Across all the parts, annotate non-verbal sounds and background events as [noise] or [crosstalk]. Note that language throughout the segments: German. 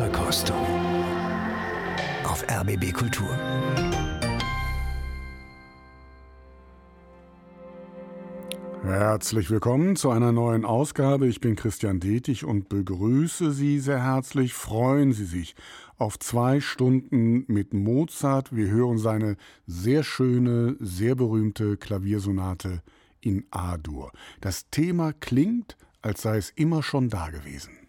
Musikverkostung auf RBB Kultur. Herzlich willkommen zu einer neuen Ausgabe. Ich bin Christian Detig und begrüße Sie sehr herzlich. Freuen Sie sich auf zwei Stunden mit Mozart. Wir hören seine sehr schöne, sehr berühmte Klaviersonate in A-Dur. Das Thema klingt, als sei es immer schon da gewesen.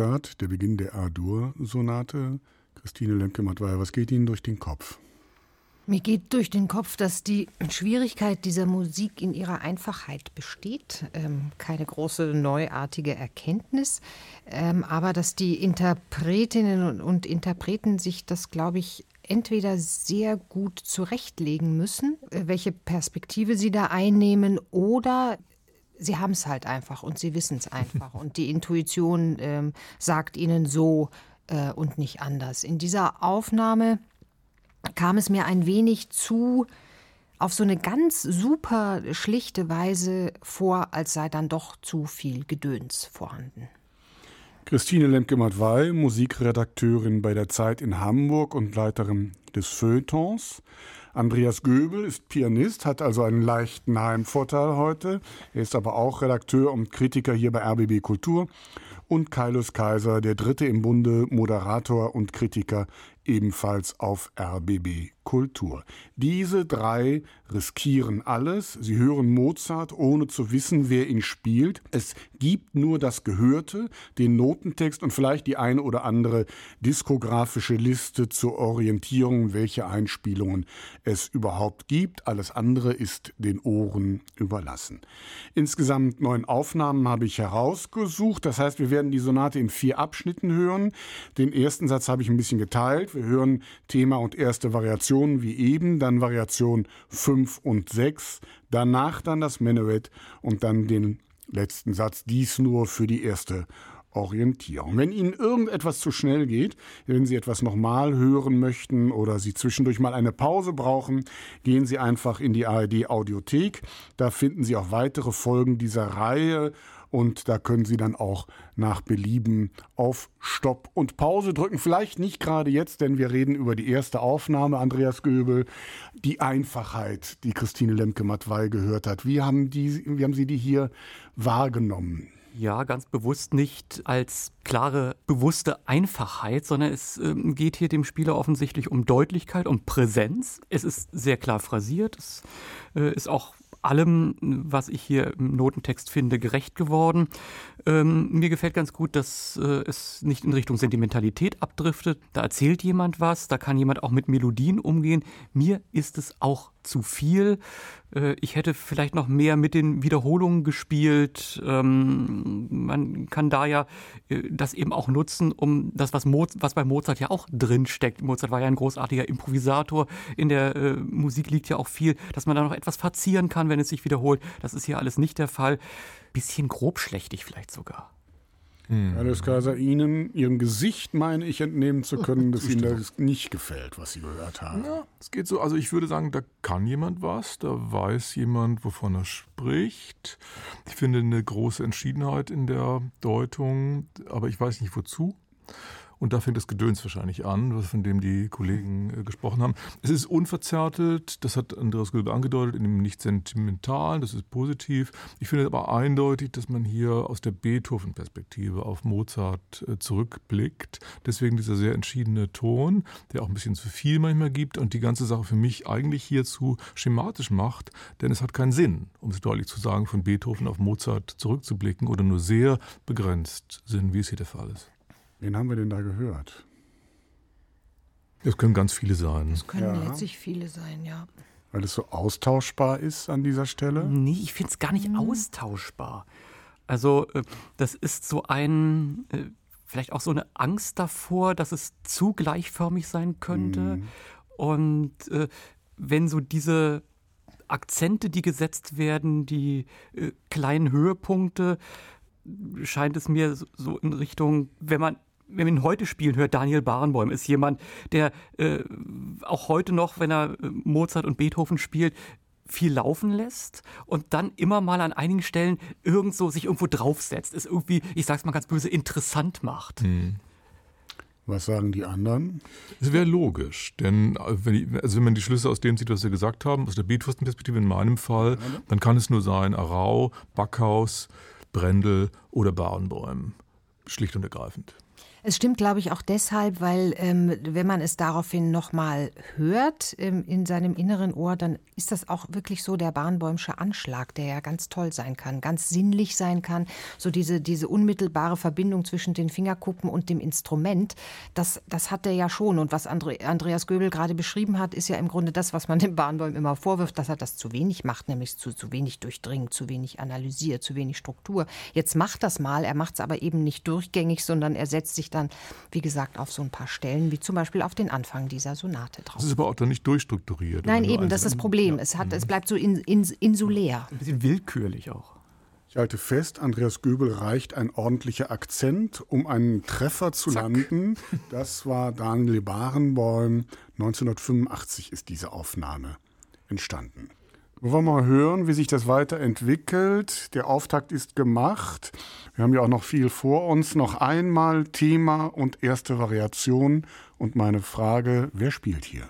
Mozart, der Beginn der A-Dur-Sonate. Christine Lemke-Mattweier, was geht Ihnen durch den Kopf? Mir geht durch den Kopf, dass die Schwierigkeit dieser Musik in ihrer Einfachheit besteht. Ähm, keine große neuartige Erkenntnis, ähm, aber dass die Interpretinnen und Interpreten sich das, glaube ich, entweder sehr gut zurechtlegen müssen, äh, welche Perspektive sie da einnehmen, oder sie haben es halt einfach und sie wissen es einfach. und die Intuition ähm, sagt ihnen so äh, und nicht anders. In dieser Aufnahme kam es mir ein wenig zu auf so eine ganz super schlichte Weise vor, als sei dann doch zu viel Gedöns vorhanden. Christine Lemke-Matwei, Musikredakteurin bei der Zeit in Hamburg und Leiterin des Feuilletons, Andreas Göbel ist Pianist, hat also einen leichten Heimvorteil heute. Er ist aber auch Redakteur und Kritiker hier bei RBB Kultur. Und Kailus Kaiser, der Dritte im Bunde, Moderator und Kritiker ebenfalls auf RBB Kultur. Diese drei riskieren alles. Sie hören Mozart, ohne zu wissen, wer ihn spielt. Es gibt nur das Gehörte, den Notentext und vielleicht die eine oder andere diskografische Liste zur Orientierung, welche Einspielungen es überhaupt gibt. Alles andere ist den Ohren überlassen. Insgesamt neun Aufnahmen habe ich herausgesucht. Das heißt, wir werden die Sonate in vier Abschnitten hören. Den ersten Satz habe ich ein bisschen geteilt. Wir hören Thema und erste Variation wie eben, dann Variation 5 und 6, danach dann das Menuett und dann den letzten Satz. Dies nur für die erste Orientierung. Wenn Ihnen irgendetwas zu schnell geht, wenn Sie etwas nochmal hören möchten oder Sie zwischendurch mal eine Pause brauchen, gehen Sie einfach in die ARD Audiothek. Da finden Sie auch weitere Folgen dieser Reihe und da können Sie dann auch nach Belieben auf Stopp und Pause drücken. Vielleicht nicht gerade jetzt, denn wir reden über die erste Aufnahme, Andreas Göbel, die Einfachheit, die Christine Lemke-Matwei gehört hat. Wie haben, die, wie haben Sie die hier wahrgenommen? Ja, ganz bewusst nicht als klare, bewusste Einfachheit, sondern es äh, geht hier dem Spieler offensichtlich um Deutlichkeit, um Präsenz. Es ist sehr klar phrasiert, es äh, ist auch allem, was ich hier im Notentext finde, gerecht geworden. Ähm, mir gefällt ganz gut, dass äh, es nicht in Richtung Sentimentalität abdriftet. Da erzählt jemand was, da kann jemand auch mit Melodien umgehen. Mir ist es auch zu viel. Äh, ich hätte vielleicht noch mehr mit den Wiederholungen gespielt. Ähm, man kann da ja äh, das eben auch nutzen, um das, was, Mo was bei Mozart ja auch drin steckt. Mozart war ja ein großartiger Improvisator. In der äh, Musik liegt ja auch viel, dass man da noch etwas verzieren kann, wenn es sich wiederholt. Das ist hier alles nicht der Fall. Bisschen grobschlächtig vielleicht sogar. Hm. Alles Kaiser, Ihnen, Ihrem Gesicht meine ich entnehmen zu können, [laughs] dass Ihnen das nicht gefällt, was Sie gehört haben. Ja, es geht so. Also ich würde sagen, da kann jemand was, da weiß jemand, wovon er spricht. Ich finde eine große Entschiedenheit in der Deutung, aber ich weiß nicht wozu. Und da fängt das Gedöns wahrscheinlich an, von dem die Kollegen äh, gesprochen haben. Es ist unverzärtelt, das hat Andreas Göbel angedeutet, in dem nicht sentimentalen, das ist positiv. Ich finde aber eindeutig, dass man hier aus der Beethoven-Perspektive auf Mozart äh, zurückblickt. Deswegen dieser sehr entschiedene Ton, der auch ein bisschen zu viel manchmal gibt und die ganze Sache für mich eigentlich hierzu schematisch macht, denn es hat keinen Sinn, um es deutlich zu sagen, von Beethoven auf Mozart zurückzublicken oder nur sehr begrenzt Sinn, wie es hier der Fall ist. Wen haben wir denn da gehört? Es können ganz viele sein. Es können ja. letztlich viele sein, ja. Weil es so austauschbar ist an dieser Stelle? Nee, ich finde es gar nicht mhm. austauschbar. Also, äh, das ist so ein, äh, vielleicht auch so eine Angst davor, dass es zu gleichförmig sein könnte. Mhm. Und äh, wenn so diese Akzente, die gesetzt werden, die kleinen Höhepunkte, scheint es mir so in Richtung, wenn man wenn man ihn heute spielen hört, Daniel Barenboim ist jemand, der äh, auch heute noch, wenn er äh, Mozart und Beethoven spielt, viel laufen lässt und dann immer mal an einigen Stellen irgendwo sich irgendwo draufsetzt, es irgendwie, ich sag's mal ganz böse, interessant macht. Hm. Was sagen die anderen? Es wäre logisch, denn äh, wenn, ich, also wenn man die Schlüsse aus dem sieht, was Sie gesagt haben, aus der Beethoven-Perspektive in meinem Fall, dann kann es nur sein, Arau, Backhaus, Brendel oder Barenbäumen. Schlicht und ergreifend. Es stimmt, glaube ich, auch deshalb, weil ähm, wenn man es daraufhin nochmal hört ähm, in seinem inneren Ohr, dann ist das auch wirklich so der Bahnbäumsche Anschlag, der ja ganz toll sein kann, ganz sinnlich sein kann. So diese, diese unmittelbare Verbindung zwischen den Fingerkuppen und dem Instrument, das, das hat er ja schon. Und was Andre, Andreas Göbel gerade beschrieben hat, ist ja im Grunde das, was man dem Bahnbäum immer vorwirft, dass er das zu wenig macht, nämlich zu, zu wenig durchdringt, zu wenig analysiert, zu wenig Struktur. Jetzt macht das mal, er macht es aber eben nicht durchgängig, sondern er setzt sich dann, wie gesagt, auf so ein paar Stellen, wie zum Beispiel auf den Anfang dieser Sonate drauf. Das ist aber auch dann nicht durchstrukturiert. Nein, eben, das ist das Problem. Ja. Es, hat, es bleibt so in, in, insulär. Ein bisschen willkürlich auch. Ich halte fest, Andreas Göbel reicht ein ordentlicher Akzent, um einen Treffer zu Zack. landen. Das war Daniel Barenboim. 1985 ist diese Aufnahme entstanden. Wir wollen mal hören, wie sich das weiterentwickelt. Der Auftakt ist gemacht. Wir haben ja auch noch viel vor uns. Noch einmal Thema und erste Variation. Und meine Frage, wer spielt hier?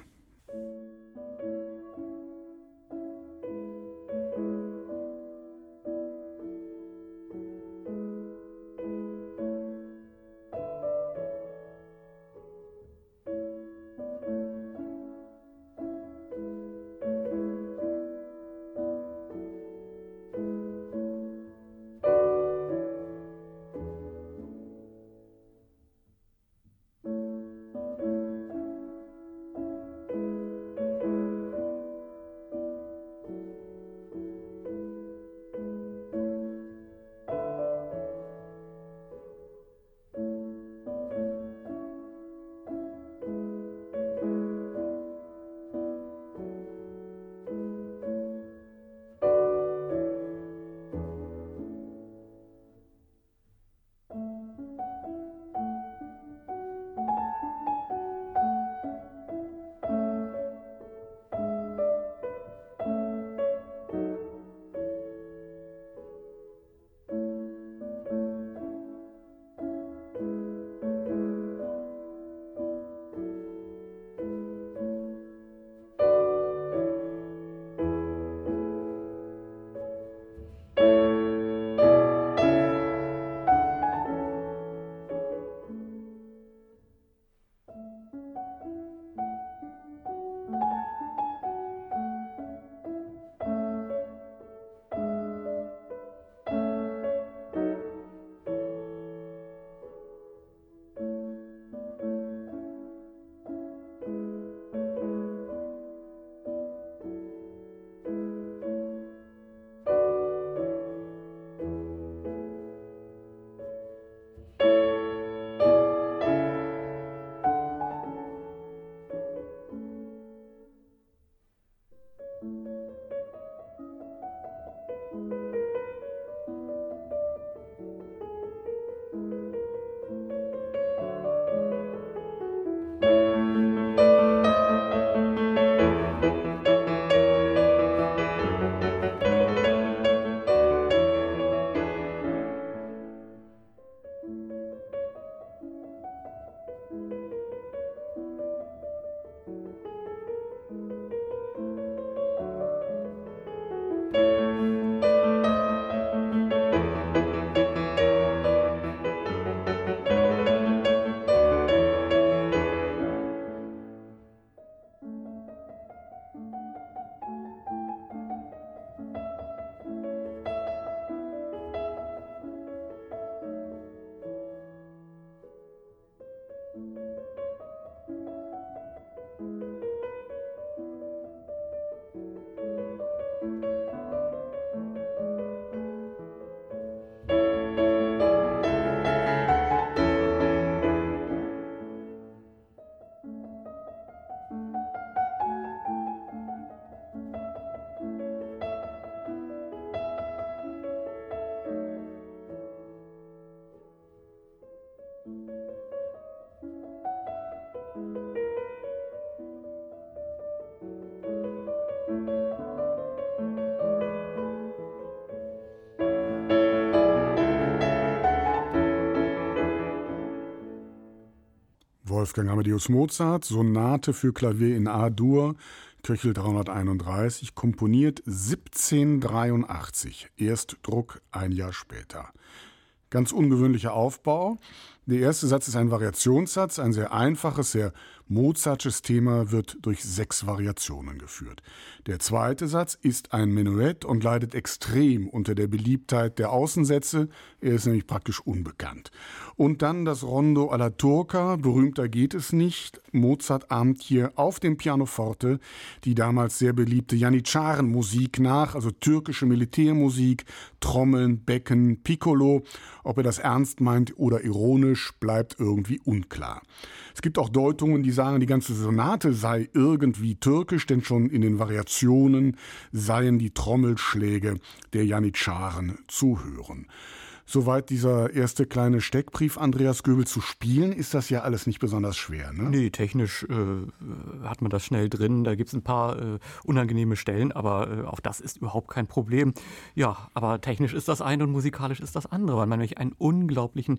Wolfgang Amadeus Mozart, Sonate für Klavier in A-Dur, Köchel 331, komponiert 1783, Erstdruck ein Jahr später. Ganz ungewöhnlicher Aufbau. Der erste Satz ist ein Variationssatz, ein sehr einfaches, sehr Mozartsches Thema wird durch sechs Variationen geführt. Der zweite Satz ist ein Menuett und leidet extrem unter der Beliebtheit der Außensätze. Er ist nämlich praktisch unbekannt. Und dann das Rondo alla Turca, berühmter geht es nicht. Mozart ahmt hier auf dem Pianoforte die damals sehr beliebte Janitscharen-Musik nach, also türkische Militärmusik, Trommeln, Becken, Piccolo. Ob er das ernst meint oder ironisch, bleibt irgendwie unklar. Es gibt auch Deutungen, die sagen, die ganze Sonate sei irgendwie türkisch, denn schon in den Variationen seien die Trommelschläge der Janitscharen zu hören. Soweit dieser erste kleine Steckbrief Andreas Göbel zu spielen, ist das ja alles nicht besonders schwer. Ne? Nee, technisch äh, hat man das schnell drin. Da gibt es ein paar äh, unangenehme Stellen, aber äh, auch das ist überhaupt kein Problem. Ja, aber technisch ist das eine und musikalisch ist das andere, weil man nämlich einen unglaublichen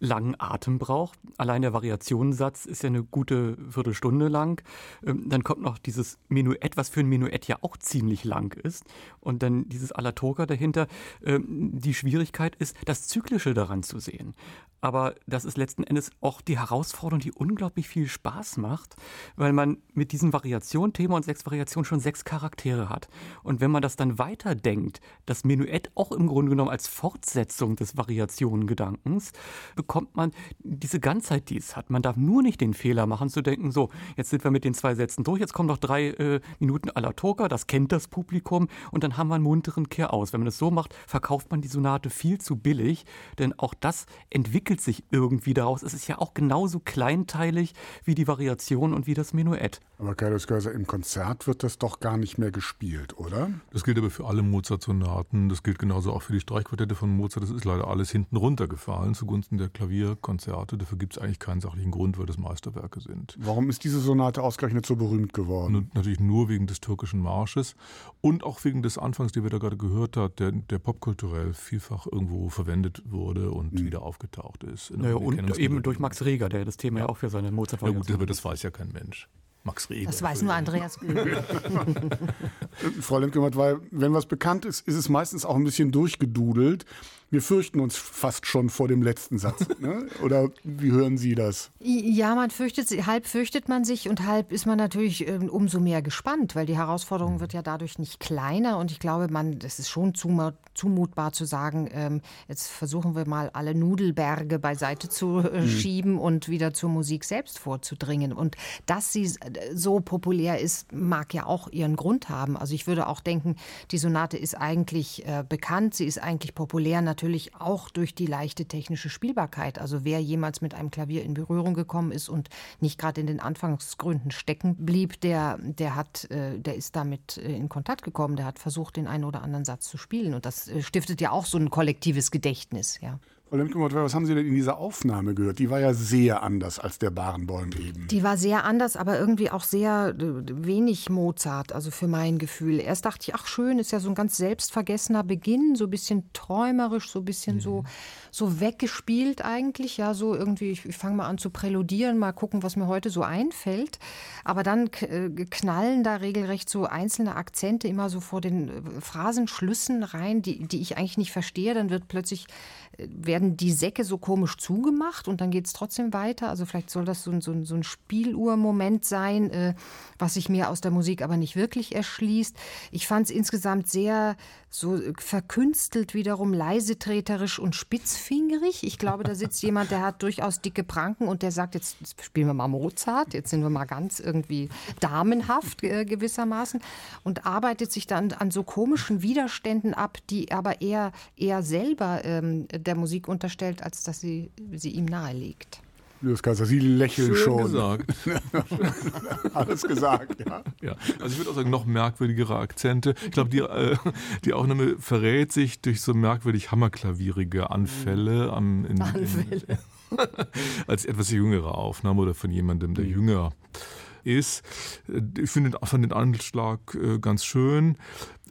langen Atem braucht. Allein der Variationssatz ist ja eine gute Viertelstunde lang. Ähm, dann kommt noch dieses Menuett, was für ein Menuett ja auch ziemlich lang ist. Und dann dieses Alatorka dahinter. Ähm, die Schwierigkeit ist, das Zyklische daran zu sehen aber das ist letzten Endes auch die Herausforderung, die unglaublich viel Spaß macht, weil man mit diesen Variationen, Thema und sechs Variationen schon sechs Charaktere hat. Und wenn man das dann weiterdenkt, das Menuett auch im Grunde genommen als Fortsetzung des Variationengedankens, bekommt man diese Ganzheit, die es hat. Man darf nur nicht den Fehler machen, zu denken, so, jetzt sind wir mit den zwei Sätzen durch, jetzt kommen noch drei äh, Minuten la Turca, das kennt das Publikum, und dann haben wir einen munteren Kehr aus. Wenn man das so macht, verkauft man die Sonate viel zu billig, denn auch das entwickelt entwickelt sich irgendwie daraus. Es ist ja auch genauso kleinteilig wie die Variation und wie das Menuett. Aber Carlos Görser, im Konzert wird das doch gar nicht mehr gespielt, oder? Das gilt aber für alle Mozart-Sonaten. Das gilt genauso auch für die Streichquartette von Mozart. Das ist leider alles hinten runtergefallen zugunsten der Klavierkonzerte. Dafür gibt es eigentlich keinen sachlichen Grund, weil das Meisterwerke sind. Warum ist diese Sonate ausgerechnet so berühmt geworden? Und natürlich nur wegen des türkischen Marsches und auch wegen des Anfangs, den wir da gerade gehört haben, der, der popkulturell vielfach irgendwo verwendet wurde und mhm. wieder aufgetaucht gemacht ist. Naja, und eben durch Max Reger, der das Thema ja, ja auch für seine mozart Ja gut, aber das weiß ja kein Mensch. Max Reger. Das weiß nur Andreas [laughs] Frau Lemke, weil wenn was bekannt ist, ist es meistens auch ein bisschen durchgedudelt. Wir fürchten uns fast schon vor dem letzten Satz. [laughs] Ne? Oder wie hören Sie das? Ja, man fürchtet sich, halb fürchtet man sich und halb ist man natürlich äh, umso mehr gespannt, weil die Herausforderung wird ja dadurch nicht kleiner. Und ich glaube, man, das ist schon zumutbar zu sagen, ähm, jetzt versuchen wir mal alle Nudelberge beiseite zu äh, mhm. schieben und wieder zur Musik selbst vorzudringen. Und dass sie äh, so populär ist, mag ja auch ihren Grund haben. Also ich würde auch denken, die Sonate ist eigentlich äh, bekannt, sie ist eigentlich populär. Natürlich natürlich auch durch die leichte technische Spielbarkeit. Also wer jemals mit einem Klavier in Berührung gekommen ist und nicht gerade in den Anfangsgründen stecken blieb, der, der hat, äh, der ist damit äh, in Kontakt gekommen, der hat versucht, den einen oder anderen Satz zu spielen. Und das äh, stiftet ja auch so ein kollektives Gedächtnis, ja. Was haben Sie denn in dieser Aufnahme gehört? Die war ja sehr anders als der Barenbäum eben. Die war sehr anders, aber irgendwie auch sehr äh, wenig Mozart, also für mein Gefühl. Erst dachte ich, ach schön, ist ja so ein ganz selbstvergessener Beginn, so ein bisschen träumerisch, so ein bisschen mhm. so, so weggespielt eigentlich. Ja, so irgendwie, ich, ich fange mal an zu präludieren, mal gucken, was mir heute so einfällt. Aber dann äh, knallen da regelrecht so einzelne Akzente immer so vor den äh, Phrasenschlüssen rein, die, die ich eigentlich nicht verstehe. Dann wird plötzlich werden die Säcke so komisch zugemacht und dann geht es trotzdem weiter. Also vielleicht soll das so, so, so ein Spieluhrmoment sein, äh, was sich mir aus der Musik aber nicht wirklich erschließt. Ich fand es insgesamt sehr so verkünstelt wiederum, leisetreterisch und spitzfingerig. Ich glaube, da sitzt jemand, der hat durchaus dicke Pranken und der sagt, jetzt spielen wir mal Mozart, jetzt sind wir mal ganz irgendwie damenhaft äh, gewissermaßen und arbeitet sich dann an so komischen Widerständen ab, die aber eher, eher selber ähm, der Musik unterstellt, als dass sie sie ihm nahelegt. Lukas Kaiser, Sie lächeln Schön schon. gesagt. [laughs] Alles gesagt, ja. ja. Also ich würde auch sagen, noch merkwürdigere Akzente. Ich glaube, die, äh, die Aufnahme verrät sich durch so merkwürdig hammerklavierige Anfälle. Am, in, Anfälle. In, [laughs] als etwas jüngere Aufnahme oder von jemandem, der mhm. jünger ist. Ich finde fand den Anschlag äh, ganz schön.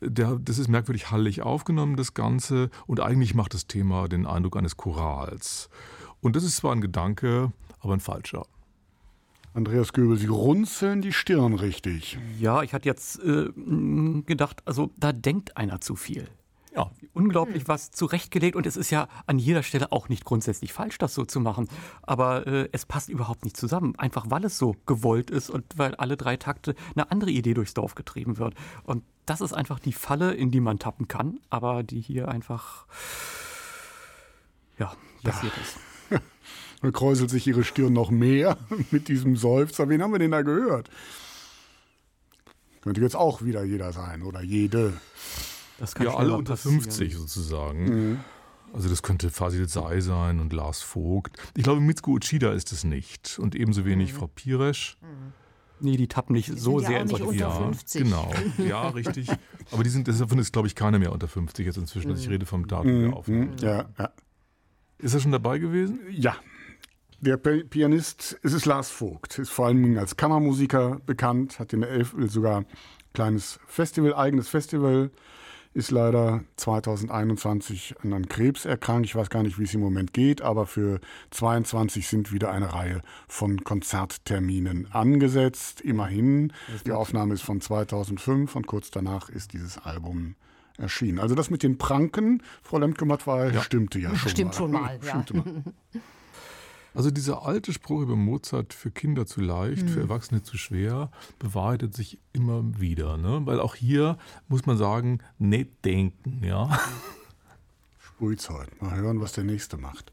Der, das ist merkwürdig hallig aufgenommen, das Ganze. Und eigentlich macht das Thema den Eindruck eines Chorals. Und das ist zwar ein Gedanke, aber ein falscher. Andreas Göbel, Sie runzeln die Stirn richtig. Ja, ich hatte jetzt äh, gedacht, also da denkt einer zu viel. Ja. Unglaublich was zurechtgelegt und es ist ja an jeder Stelle auch nicht grundsätzlich falsch, das so zu machen. Aber äh, es passt überhaupt nicht zusammen. Einfach weil es so gewollt ist und weil alle drei Takte eine andere Idee durchs Dorf getrieben wird. Und das ist einfach die Falle, in die man tappen kann, aber die hier einfach ja, passiert ja. ist. [laughs] Dann kräuselt sich ihre Stirn noch mehr [laughs] mit diesem Seufzer. Wen haben wir denn da gehört? Könnte jetzt auch wieder jeder sein oder jede. Das kann ja, alle unter passieren. 50 sozusagen. Mhm. Also das könnte Fasil Say sein und Lars Vogt. Ich glaube, Mitsuko Uchida ist es nicht. Und ebenso wenig mhm. Frau Piresch. Mhm. Nee, die tappen nicht die so sehr ja in solche Ja, 50. genau. [laughs] Ja, richtig. Aber die sind, davon ist, glaube ich, keiner mehr unter 50 jetzt inzwischen. Also ich mhm. rede vom Datum der mhm. Aufnahme. Ja, ja. Ist er schon dabei gewesen? Ja. Der Pianist ist es Lars Vogt, ist vor allem als Kammermusiker bekannt, hat in der Elfel sogar ein kleines Festival, eigenes Festival ist leider 2021 an einem Krebs erkrankt. Ich weiß gar nicht, wie es im Moment geht, aber für 2022 sind wieder eine Reihe von Konzertterminen angesetzt. Immerhin. Die Aufnahme ist von 2005 und kurz danach ist dieses Album erschienen. Also das mit den Pranken, Frau Lemke-Mattweil, ja. stimmte ja schon Stimmt mal. schon mal, ja. Stimmte mal. [laughs] Also dieser alte Spruch über Mozart für Kinder zu leicht, mhm. für Erwachsene zu schwer, bewahrheitet sich immer wieder. Ne? Weil auch hier muss man sagen, nicht denken. Ja? Sprühzeug. Mal hören, was der Nächste macht.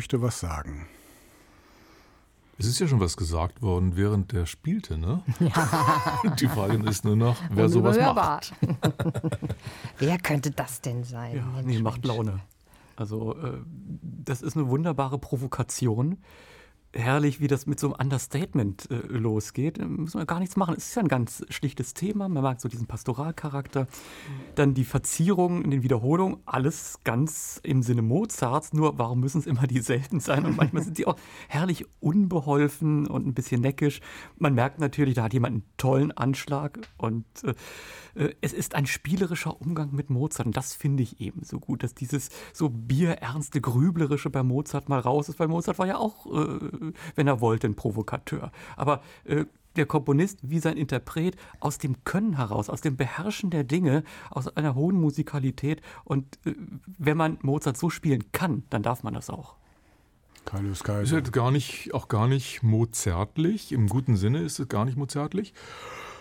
Möchte was sagen. Es ist ja schon was gesagt worden, während der spielte, ne? Ja. [laughs] Die Frage ist nur noch, wer sowas macht. [laughs] wer könnte das denn sein? Ja, Mensch, nee, macht Laune. Also, äh, das ist eine wunderbare Provokation herrlich, wie das mit so einem Understatement äh, losgeht. Da müssen wir gar nichts machen. Es ist ja ein ganz schlichtes Thema. Man mag so diesen Pastoralcharakter. Dann die Verzierungen in den Wiederholungen, alles ganz im Sinne Mozarts. Nur warum müssen es immer dieselben sein? Und manchmal sind sie auch herrlich unbeholfen und ein bisschen neckisch. Man merkt natürlich, da hat jemand einen tollen Anschlag und äh, äh, es ist ein spielerischer Umgang mit Mozart. Und das finde ich eben so gut, dass dieses so bierernste, grüblerische bei Mozart mal raus ist, weil Mozart war ja auch, äh, wenn er wollte, ein Provokateur. Aber äh, der Komponist wie sein Interpret aus dem Können heraus, aus dem Beherrschen der Dinge, aus einer hohen Musikalität. Und äh, wenn man Mozart so spielen kann, dann darf man das auch. Kaius Kaiser. Ist halt gar nicht, auch gar nicht mozartlich. Im guten Sinne ist es gar nicht mozartlich.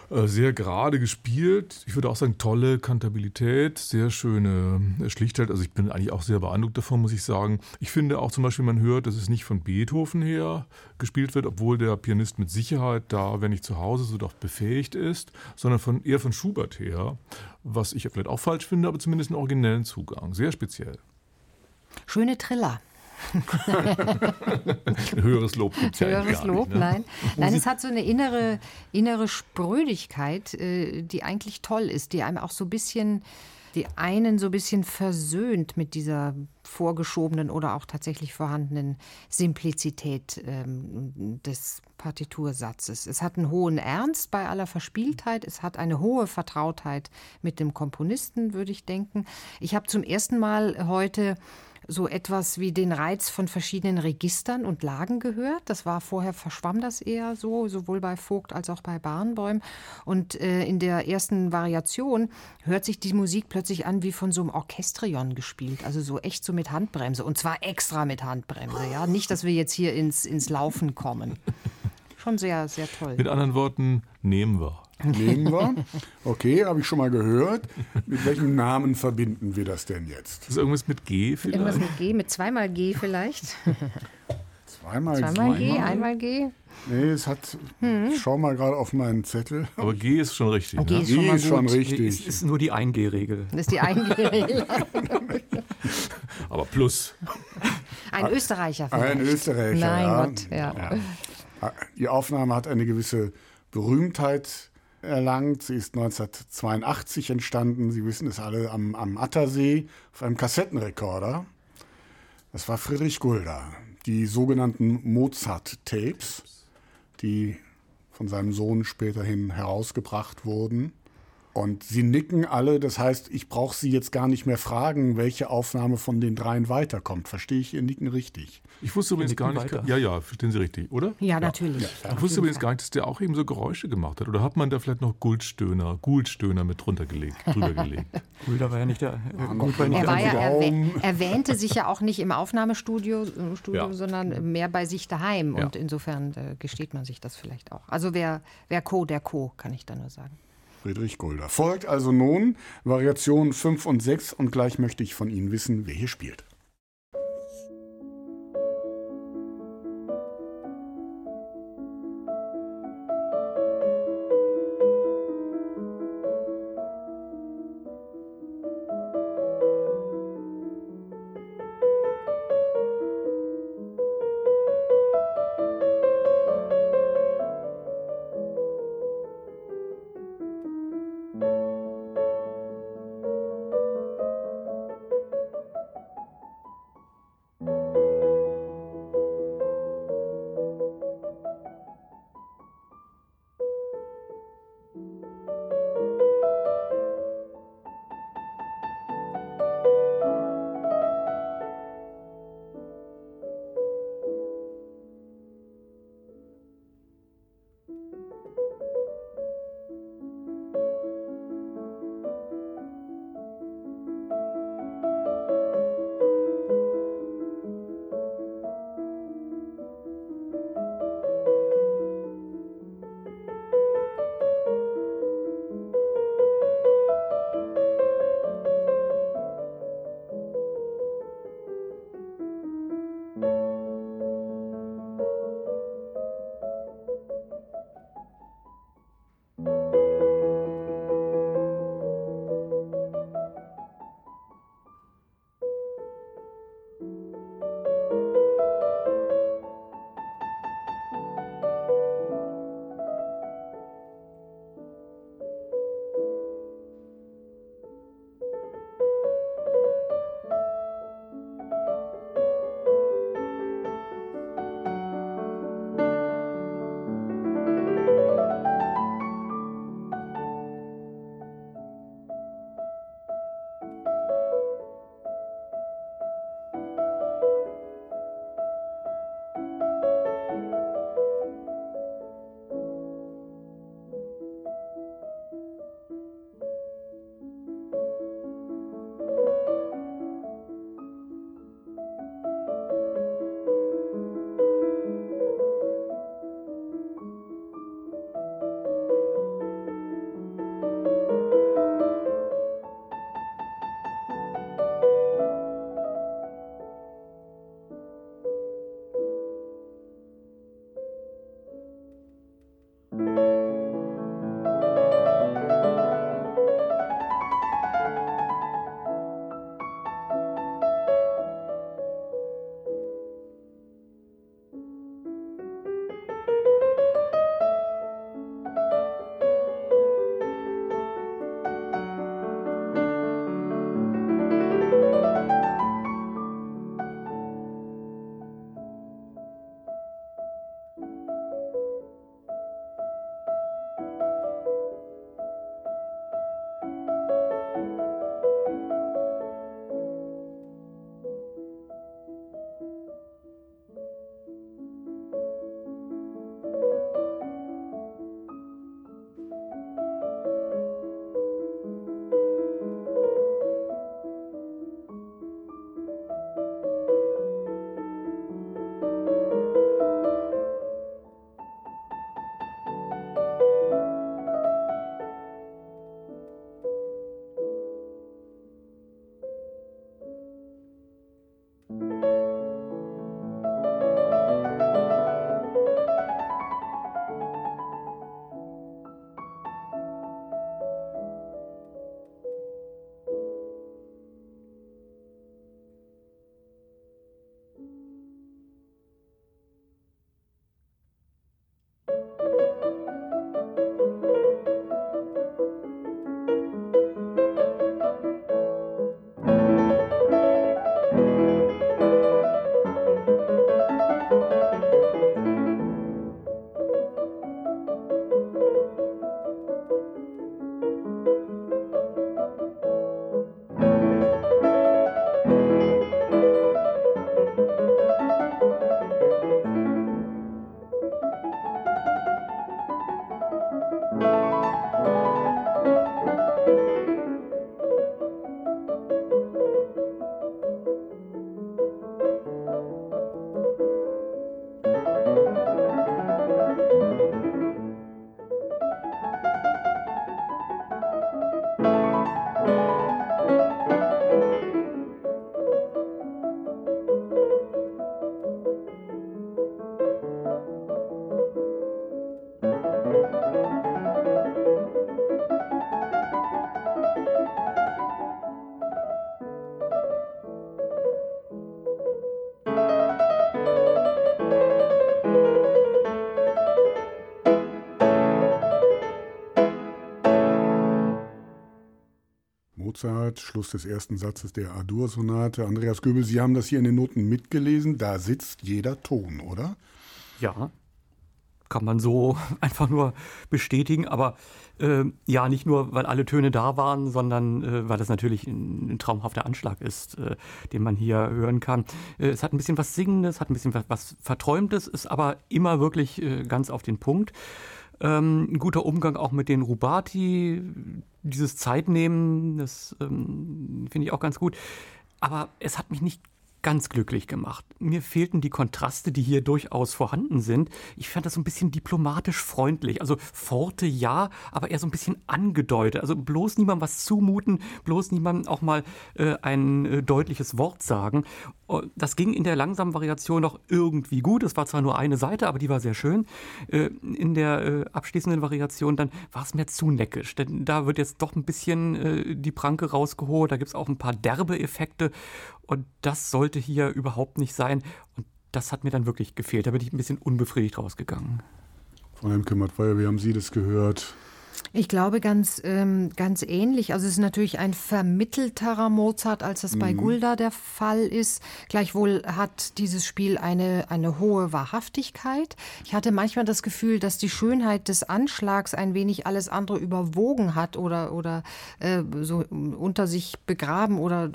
Äh, sehr gerade gespielt. Ich würde auch sagen, tolle Kantabilität, sehr schöne äh, Schlichtheit. Also ich bin eigentlich auch sehr beeindruckt davon, muss ich sagen. Ich finde auch zum Beispiel, man hört, dass es nicht von Beethoven her gespielt wird, obwohl der Pianist mit Sicherheit da, wenn nicht zu Hause, so doch befähigt ist, sondern von, eher von Schubert her, was ich vielleicht auch falsch finde, aber zumindest einen originellen Zugang. Sehr speziell. Schöne Triller. [laughs] Höheres Lob gibt's Höheres Lob, nicht, ne? nein. Nein, es hat so eine innere, innere Sprödigkeit, äh, die eigentlich toll ist, die einem auch so ein bisschen, die einen so ein bisschen versöhnt mit dieser vorgeschobenen oder auch tatsächlich vorhandenen Simplizität ähm, des Partitursatzes. Es hat einen hohen Ernst bei aller Verspieltheit, es hat eine hohe Vertrautheit mit dem Komponisten, würde ich denken. Ich habe zum ersten Mal heute so etwas wie den Reiz von verschiedenen Registern und Lagen gehört. Das war vorher, verschwamm das eher so, sowohl bei Vogt als auch bei Barnbäum. Und äh, in der ersten Variation hört sich die Musik plötzlich an wie von so einem Orchestrion gespielt. Also so echt so mit Handbremse. Und zwar extra mit Handbremse. Ja? Nicht, dass wir jetzt hier ins, ins Laufen kommen. Schon sehr, sehr toll. Mit anderen Worten, nehmen wir. Nehmen wir. Okay, habe ich schon mal gehört. Mit welchem Namen verbinden wir das denn jetzt? Ist irgendwas mit G vielleicht? Irgendwas mit G, mit zweimal G vielleicht. Zweimal, zweimal, zweimal G, einmal G. Nee, es hat. Hm. Ich schau mal gerade auf meinen Zettel. Aber G ist schon richtig. G ne? ist schon, G ist schon richtig. Es ist nur die 1G-Regel. Das ist die 1G-Regel. [laughs] Aber plus. Ein Österreicher vielleicht. Ein Österreicher. Mein ja. Gott, ja. ja. Die Aufnahme hat eine gewisse Berühmtheit erlangt. Sie ist 1982 entstanden. Sie wissen es alle am, am Attersee auf einem Kassettenrekorder. Das war Friedrich Gulda. Die sogenannten Mozart-Tapes, die von seinem Sohn späterhin herausgebracht wurden. Und sie nicken alle, das heißt, ich brauche sie jetzt gar nicht mehr fragen, welche Aufnahme von den dreien weiterkommt. Verstehe ich Ihr Nicken richtig? Ich wusste übrigens gar nicht, weiter. ja, ja, verstehen Sie richtig, oder? Ja, ja. natürlich. Ja, ich wusste übrigens gar nicht, dass der auch eben so Geräusche gemacht hat. Oder hat man da vielleicht noch Guldstöhner, Guldstöner mit drunter gelegt, drüber gelegt? [laughs] Gulda war ja nicht der. Äh, war nicht [laughs] er war ja erwäh erwähnte sich ja auch nicht im Aufnahmestudio, äh, Studio, sondern mehr bei sich daheim. Und insofern äh, gesteht man sich das vielleicht auch. Also wer, wer Co, der Co, kann ich da nur sagen. Friedrich Gulda. Folgt also nun Variation 5 und 6 und gleich möchte ich von Ihnen wissen, wer hier spielt. Schluss des ersten Satzes der A-Dur-Sonate. Andreas Göbel, Sie haben das hier in den Noten mitgelesen. Da sitzt jeder Ton, oder? Ja, kann man so [laughs] einfach nur bestätigen. Aber äh, ja, nicht nur, weil alle Töne da waren, sondern äh, weil das natürlich ein, ein traumhafter Anschlag ist, äh, den man hier hören kann. Äh, es hat ein bisschen was Singendes, hat ein bisschen was, was Verträumtes, ist aber immer wirklich äh, ganz auf den Punkt. Ähm, ein guter Umgang auch mit den Rubati, dieses Zeitnehmen, das ähm, finde ich auch ganz gut. Aber es hat mich nicht ganz glücklich gemacht. Mir fehlten die Kontraste, die hier durchaus vorhanden sind. Ich fand das so ein bisschen diplomatisch freundlich. Also Forte ja, aber eher so ein bisschen angedeutet. Also bloß niemandem was zumuten, bloß niemandem auch mal äh, ein äh, deutliches Wort sagen. Oh, das ging in der langsamen Variation noch irgendwie gut. Es war zwar nur eine Seite, aber die war sehr schön. Äh, in der äh, abschließenden Variation dann war es mir zu neckisch. Denn da wird jetzt doch ein bisschen äh, die Pranke rausgeholt. Da gibt es auch ein paar derbe Effekte. Und das sollte hier überhaupt nicht sein. Und das hat mir dann wirklich gefehlt. Da bin ich ein bisschen unbefriedigt rausgegangen. Frau Hemke-Mattfeuer, wie haben Sie das gehört? Ich glaube ganz, ähm, ganz ähnlich. Also es ist natürlich ein vermittelterer Mozart, als das mhm. bei Gulda der Fall ist. Gleichwohl hat dieses Spiel eine, eine hohe Wahrhaftigkeit. Ich hatte manchmal das Gefühl, dass die Schönheit des Anschlags ein wenig alles andere überwogen hat oder, oder äh, so unter sich begraben oder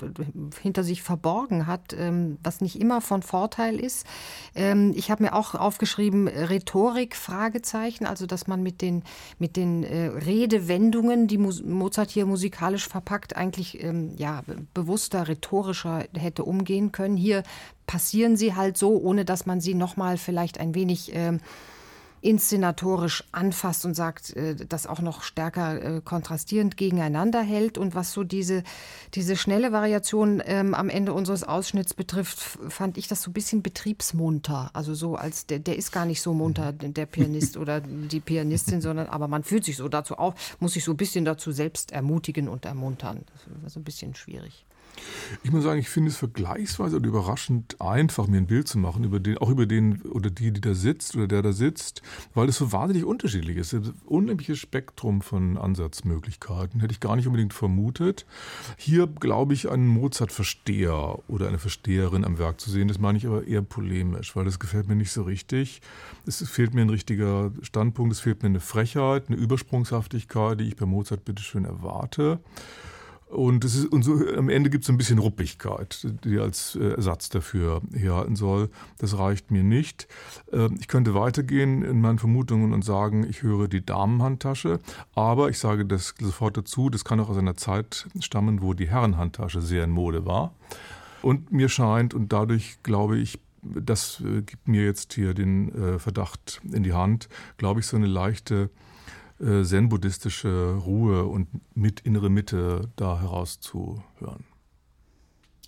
hinter sich verborgen hat, ähm, was nicht immer von Vorteil ist. Ähm, ich habe mir auch aufgeschrieben, Rhetorik, Fragezeichen, also dass man mit den, mit den äh, Redewendungen, die Mozart hier musikalisch verpackt, eigentlich ähm, ja, bewusster, rhetorischer hätte umgehen können. Hier passieren sie halt so, ohne dass man sie nochmal vielleicht ein wenig ähm, inszenatorisch anfasst und sagt, äh, das auch noch stärker äh, kontrastierend gegeneinander hält. Und was so diese, diese schnelle Variation ähm, am Ende unseres Ausschnitts betrifft, fand ich das so ein bisschen betriebsmunter. Also so als der, der ist gar nicht so munter, der Pianist [laughs] oder die Pianistin, sondern aber man fühlt sich so dazu auf, muss sich so ein bisschen dazu selbst ermutigen und ermuntern. Das war so ein bisschen schwierig. Ich muss sagen, ich finde es vergleichsweise oder überraschend einfach, mir ein Bild zu machen, über den, auch über den oder die, die da sitzt oder der da sitzt, weil es so wahnsinnig unterschiedlich ist. Ein unheimliches Spektrum von Ansatzmöglichkeiten. Hätte ich gar nicht unbedingt vermutet. Hier glaube ich, einen Mozart-Versteher oder eine Versteherin am Werk zu sehen, das meine ich aber eher polemisch, weil das gefällt mir nicht so richtig. Es fehlt mir ein richtiger Standpunkt, es fehlt mir eine Frechheit, eine Übersprungshaftigkeit, die ich bei Mozart bitteschön erwarte. Und, es ist, und so, am Ende gibt es ein bisschen Ruppigkeit, die als äh, Ersatz dafür herhalten soll. Das reicht mir nicht. Ähm, ich könnte weitergehen in meinen Vermutungen und sagen, ich höre die Damenhandtasche. Aber ich sage das sofort dazu, das kann auch aus einer Zeit stammen, wo die Herrenhandtasche sehr in Mode war. Und mir scheint, und dadurch glaube ich, das äh, gibt mir jetzt hier den äh, Verdacht in die Hand, glaube ich, so eine leichte zen-buddhistische Ruhe und mit innere Mitte da herauszuhören.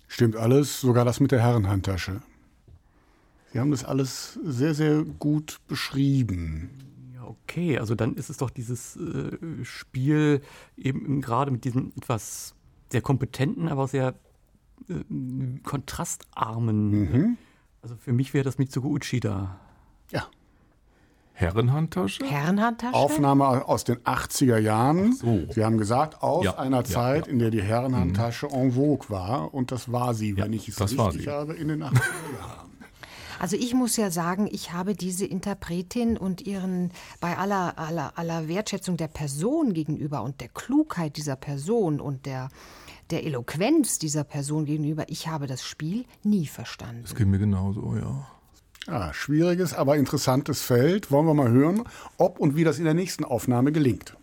Stimmt alles, sogar das mit der Herrenhandtasche. Sie haben das alles sehr, sehr gut beschrieben. Ja, okay, also dann ist es doch dieses äh, Spiel eben gerade mit diesem etwas sehr kompetenten, aber sehr äh, kontrastarmen. Mhm. Also für mich wäre das Mitsuko Uchida. Ja, Herrenhandtasche? Herrenhandtasche? Aufnahme aus den 80er Jahren. So. Sie haben gesagt, aus ja, einer Zeit, ja, ja. in der die Herrenhandtasche mhm. en vogue war. Und das war sie, wenn ich es richtig habe, in den 80er [laughs] Jahren. Also ich muss ja sagen, ich habe diese Interpretin und ihren, bei aller, aller, aller Wertschätzung der Person gegenüber und der Klugheit dieser Person und der, der Eloquenz dieser Person gegenüber, ich habe das Spiel nie verstanden. Das geht mir genauso, ja. Ja, schwieriges, aber interessantes Feld. Wollen wir mal hören, ob und wie das in der nächsten Aufnahme gelingt.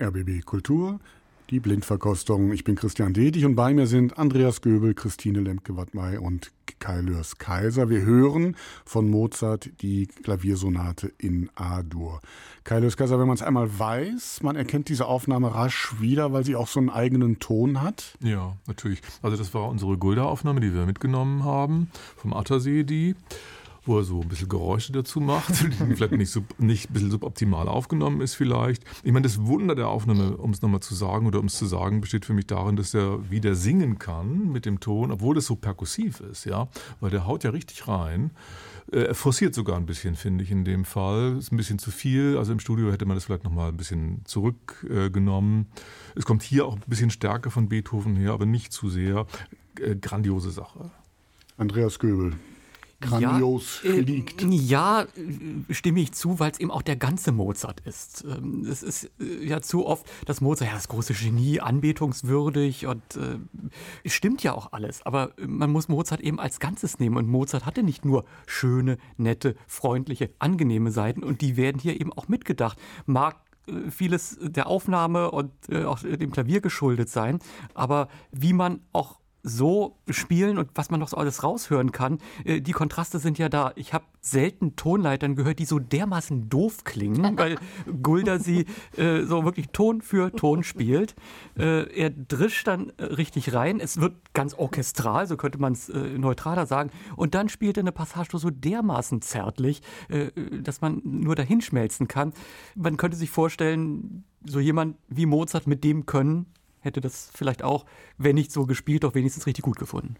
RBB Kultur, die Blindverkostung. Ich bin Christian Detig und bei mir sind Andreas Göbel, Christine Lemke-Wattmey und Kai Lörs Kaiser. Wir hören von Mozart die Klaviersonate in A-Dur. Kai Lörs Kaiser, wenn man es einmal weiß, man erkennt diese Aufnahme rasch wieder, weil sie auch so einen eigenen Ton hat. Ja, natürlich. Also das war unsere Gulda-Aufnahme, die wir mitgenommen haben, vom Attersee, die wo er so ein bisschen Geräusche dazu macht, die [laughs] vielleicht nicht, sub, nicht ein bisschen suboptimal aufgenommen ist vielleicht. Ich meine, das Wunder der Aufnahme, um es nochmal zu sagen oder um es zu sagen, besteht für mich darin, dass er wieder singen kann mit dem Ton, obwohl es so perkussiv ist, ja, weil der haut ja richtig rein. Äh, er forciert sogar ein bisschen, finde ich, in dem Fall. Ist ein bisschen zu viel. Also im Studio hätte man das vielleicht nochmal ein bisschen zurückgenommen. Es kommt hier auch ein bisschen stärker von Beethoven her, aber nicht zu sehr. Äh, grandiose Sache. Andreas Göbel grandios ja, äh, liegt. Ja, äh, stimme ich zu, weil es eben auch der ganze Mozart ist. Ähm, es ist äh, ja zu oft, dass Mozart ja das große Genie, anbetungswürdig und äh, stimmt ja auch alles. Aber man muss Mozart eben als Ganzes nehmen. Und Mozart hatte nicht nur schöne, nette, freundliche, angenehme Seiten und die werden hier eben auch mitgedacht. Mag vieles der Aufnahme und äh, auch dem Klavier geschuldet sein. Aber wie man auch so spielen und was man noch so alles raushören kann, äh, die Kontraste sind ja da. Ich habe selten Tonleitern gehört, die so dermaßen doof klingen, [laughs] weil Gulda sie äh, so wirklich Ton für Ton spielt. Äh, er drischt dann äh, richtig rein. Es wird ganz orchestral, so könnte man es äh, neutraler sagen. Und dann spielt er eine Passage so dermaßen zärtlich, äh, dass man nur dahin schmelzen kann. Man könnte sich vorstellen, so jemand wie Mozart mit dem Können hätte das vielleicht auch, wenn nicht so gespielt, doch wenigstens richtig gut gefunden.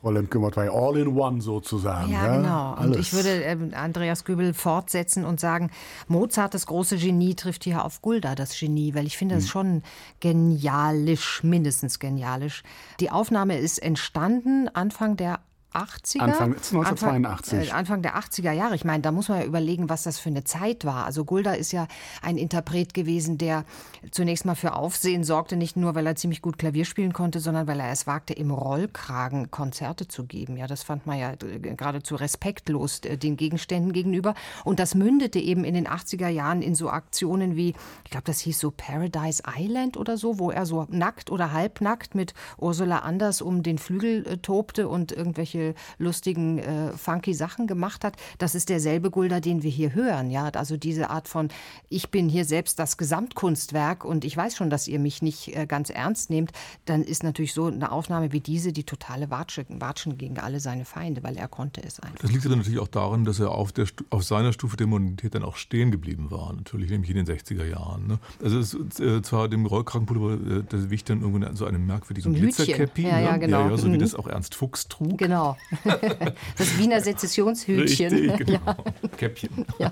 Frau Lemke war all in one sozusagen. Ja, ja? genau. Und Alles. ich würde äh, Andreas Göbel fortsetzen und sagen, Mozart, das große Genie, trifft hier auf Gulda, das Genie, weil ich finde das hm. schon genialisch, mindestens genialisch. Die Aufnahme ist entstanden Anfang der 80er? Anfang 1982. Anfang, äh, Anfang, der 80er Jahre. Ich meine, da muss man ja überlegen, was das für eine Zeit war. Also Gulda ist ja ein Interpret gewesen, der zunächst mal für Aufsehen sorgte, nicht nur, weil er ziemlich gut Klavier spielen konnte, sondern weil er es wagte, im Rollkragen Konzerte zu geben. Ja, das fand man ja äh, geradezu respektlos äh, den Gegenständen gegenüber. Und das mündete eben in den 80er Jahren in so Aktionen wie, ich glaube, das hieß so Paradise Island oder so, wo er so nackt oder halbnackt mit Ursula Anders um den Flügel äh, tobte und irgendwelche irgendwelche lustigen, äh, funky Sachen gemacht hat. Das ist derselbe Gulda, den wir hier hören. Ja, also diese Art von, ich bin hier selbst das Gesamtkunstwerk und ich weiß schon, dass ihr mich nicht äh, ganz ernst nehmt. Dann ist natürlich so eine Aufnahme wie diese die totale Watsche, Watschen gegen alle seine Feinde, weil er konnte es einfach. Das liegt dann natürlich auch daran, dass er auf, der, auf seiner Stufe der Modernität dann auch stehen geblieben war. Natürlich, nämlich in den 60er Jahren. Ne? Also es ist äh, zwar dem Rollkragenpullover, äh, das wiegt dann irgendwie so einem merkwürdigen Glitzerkäppi. Ja, ja, ne? genau. Ja, ja, so wie mhm. das auch Ernst Fuchs trug. Genau. [laughs] Das Wiener Sezessionshütchen. Richtig, genau. Ja. Käppchen. Ja.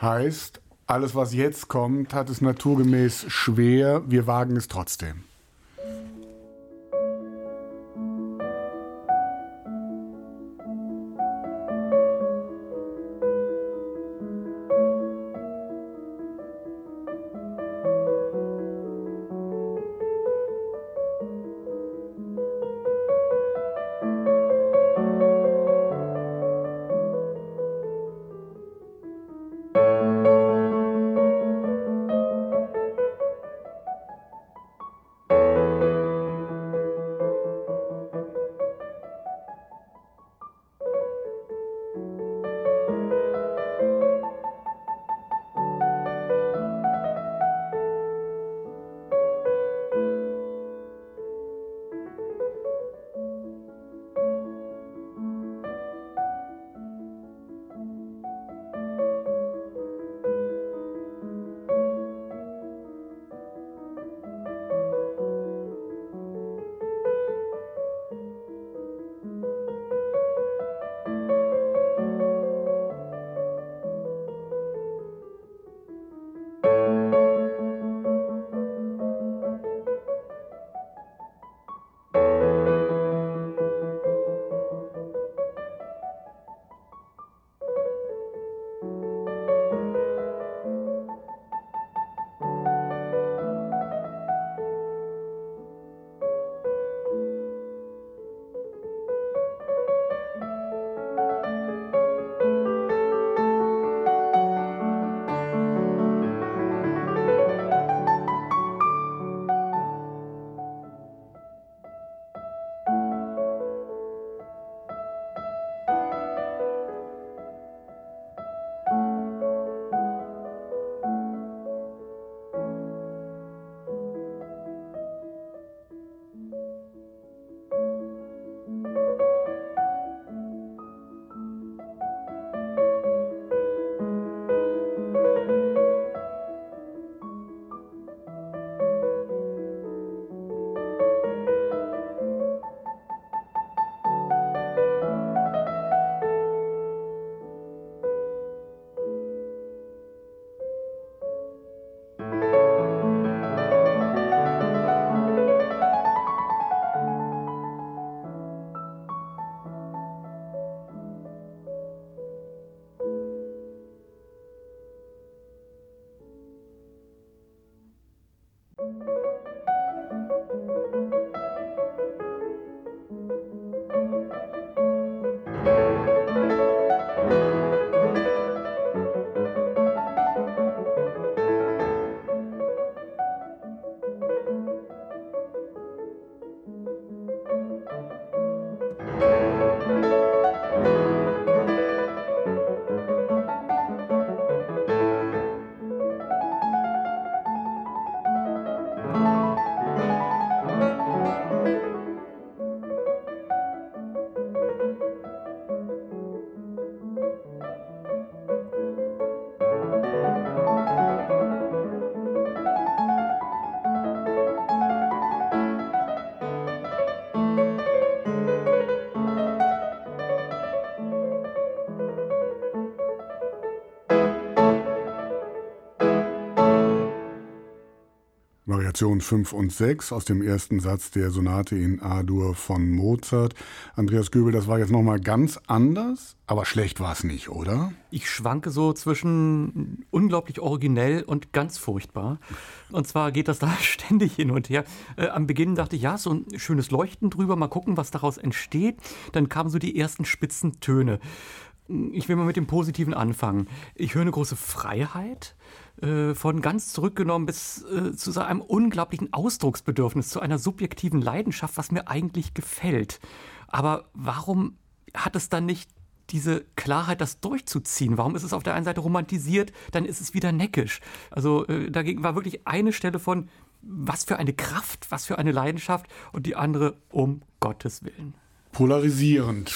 Heißt, alles, was jetzt kommt, hat es naturgemäß schwer. Wir wagen es trotzdem. Variation 5 und 6 aus dem ersten Satz der Sonate in A-Dur von Mozart. Andreas Göbel, das war jetzt nochmal ganz anders, aber schlecht war es nicht, oder? Ich schwanke so zwischen unglaublich originell und ganz furchtbar. Und zwar geht das da [laughs] ständig hin und her. Äh, am Beginn dachte ich, ja, so ein schönes Leuchten drüber, mal gucken, was daraus entsteht. Dann kamen so die ersten spitzen Töne. Ich will mal mit dem Positiven anfangen. Ich höre eine große Freiheit äh, von ganz zurückgenommen bis äh, zu so einem unglaublichen Ausdrucksbedürfnis, zu einer subjektiven Leidenschaft, was mir eigentlich gefällt. Aber warum hat es dann nicht diese Klarheit, das durchzuziehen? Warum ist es auf der einen Seite romantisiert, dann ist es wieder neckisch? Also äh, dagegen war wirklich eine Stelle von, was für eine Kraft, was für eine Leidenschaft und die andere um Gottes Willen polarisierend,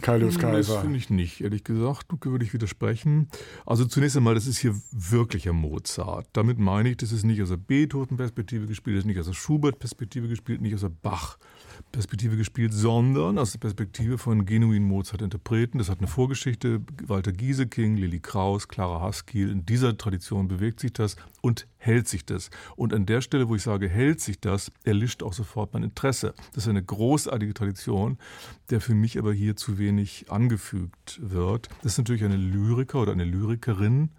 Kaius Kaiser. Das finde ich nicht, ehrlich gesagt. Würde ich widersprechen. Also zunächst einmal, das ist hier wirklicher Mozart. Damit meine ich, das ist nicht aus der Beethoven-Perspektive gespielt, das ist nicht aus der Schubert-Perspektive gespielt, nicht aus der Bach- Perspektive gespielt, sondern aus der Perspektive von genuinen Mozart-Interpreten. Das hat eine Vorgeschichte. Walter Gieseking, Lilly Kraus, Clara Haskell. In dieser Tradition bewegt sich das und hält sich das. Und an der Stelle, wo ich sage, hält sich das, erlischt auch sofort mein Interesse. Das ist eine großartige Tradition, der für mich aber hier zu wenig angefügt wird. Das ist natürlich eine Lyriker oder eine Lyrikerin,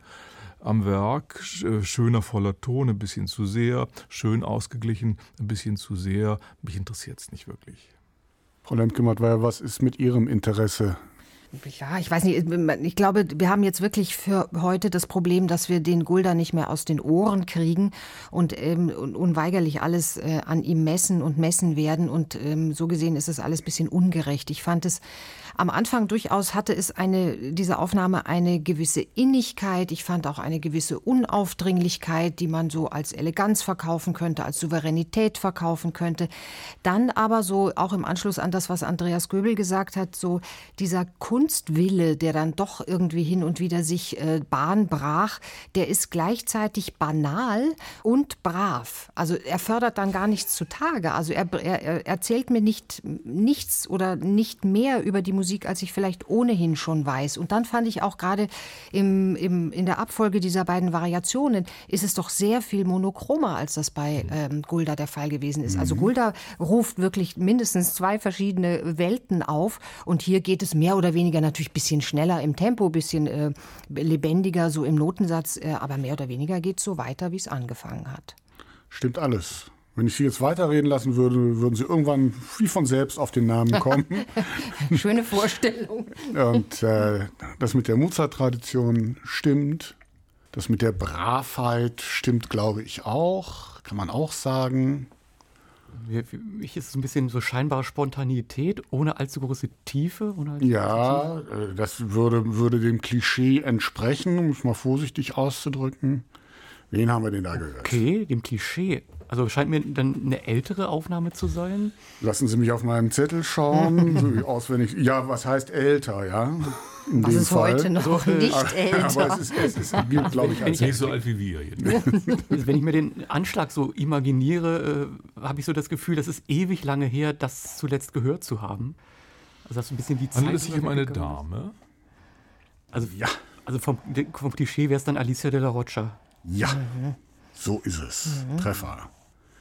am Werk. Äh, schöner, voller Ton, ein bisschen zu sehr. Schön ausgeglichen, ein bisschen zu sehr. Mich interessiert es nicht wirklich. Frau Lemke-Mattweier, was ist mit Ihrem Interesse ja, ich weiß nicht. Ich glaube, wir haben jetzt wirklich für heute das Problem, dass wir den Gulda nicht mehr aus den Ohren kriegen und ähm, unweigerlich alles äh, an ihm messen und messen werden. Und ähm, so gesehen ist es alles bisschen ungerecht. Ich fand es am Anfang durchaus hatte es eine, diese Aufnahme eine gewisse Innigkeit. Ich fand auch eine gewisse Unaufdringlichkeit, die man so als Eleganz verkaufen könnte, als Souveränität verkaufen könnte. Dann aber so auch im Anschluss an das, was Andreas Göbel gesagt hat, so dieser Kunstwille, der dann doch irgendwie hin und wieder sich äh, Bahn brach, der ist gleichzeitig banal und brav. Also er fördert dann gar nichts zutage. Also er, er, er erzählt mir nicht nichts oder nicht mehr über die Musik Musik, als ich vielleicht ohnehin schon weiß. Und dann fand ich auch gerade im, im, in der Abfolge dieser beiden Variationen ist es doch sehr viel monochromer, als das bei ähm, Gulda der Fall gewesen ist. Also mhm. Gulda ruft wirklich mindestens zwei verschiedene Welten auf. Und hier geht es mehr oder weniger natürlich ein bisschen schneller im Tempo, ein bisschen äh, lebendiger so im Notensatz. Äh, aber mehr oder weniger geht es so weiter, wie es angefangen hat. Stimmt alles. Wenn ich Sie jetzt weiterreden lassen würde, würden Sie irgendwann wie von selbst auf den Namen kommen. [laughs] Schöne Vorstellung. Und äh, das mit der Mozart-Tradition stimmt. Das mit der Bravheit stimmt, glaube ich, auch. Kann man auch sagen. Für mich ist es ein bisschen so scheinbare Spontanität, ohne allzu große Tiefe. Allzu ja, große... Äh, das würde, würde dem Klischee entsprechen, um es mal vorsichtig auszudrücken. Wen haben wir denn da gehört? Okay, dem Klischee. Also scheint mir dann eine ältere Aufnahme zu sein. Lassen Sie mich auf meinen Zettel schauen. [laughs] auswendig. Ja, was heißt älter, ja? In was ist Fall. heute noch nicht aber, älter? Aber es, ist, es ist, glaube ich, als nicht so alt wie wir. Also [laughs] wenn ich mir den Anschlag so imaginiere, äh, habe ich so das Gefühl, das ist ewig lange her, das zuletzt gehört zu haben. Also das ist ein bisschen die Zeit. Handelt es sich um eine Dame? Also ja. Also vom, vom Klischee wäre es dann Alicia de la Rocha. Ja, mhm. so ist es. Mhm. Treffer.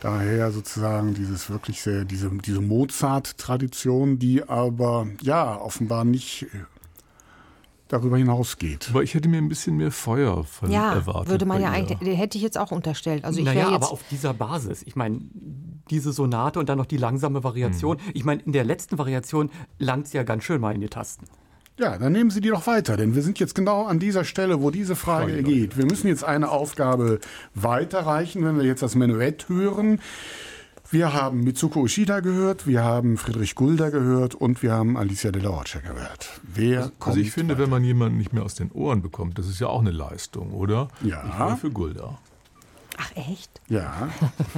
Daher sozusagen dieses wirklich sehr, diese, diese Mozart-Tradition, die aber ja offenbar nicht darüber hinausgeht. Aber ich hätte mir ein bisschen mehr Feuer ja, erwartet. würde man ja eigentlich, hätte ich jetzt auch unterstellt. Also ich naja, jetzt aber auf dieser Basis. Ich meine, diese Sonate und dann noch die langsame Variation. Hm. Ich meine, in der letzten Variation langt es ja ganz schön mal in die Tasten. Ja, dann nehmen Sie die doch weiter, denn wir sind jetzt genau an dieser Stelle, wo diese Frage Freude. geht. Wir müssen jetzt eine Aufgabe weiterreichen, wenn wir jetzt das Menuett hören. Wir haben Mitsuko Ushida gehört, wir haben Friedrich Gulda gehört und wir haben Alicia de la Rocha gehört. Wer also, also ich finde, weiter? wenn man jemanden nicht mehr aus den Ohren bekommt, das ist ja auch eine Leistung, oder? Ja. Ich war für Gulda. Ach echt? Ja,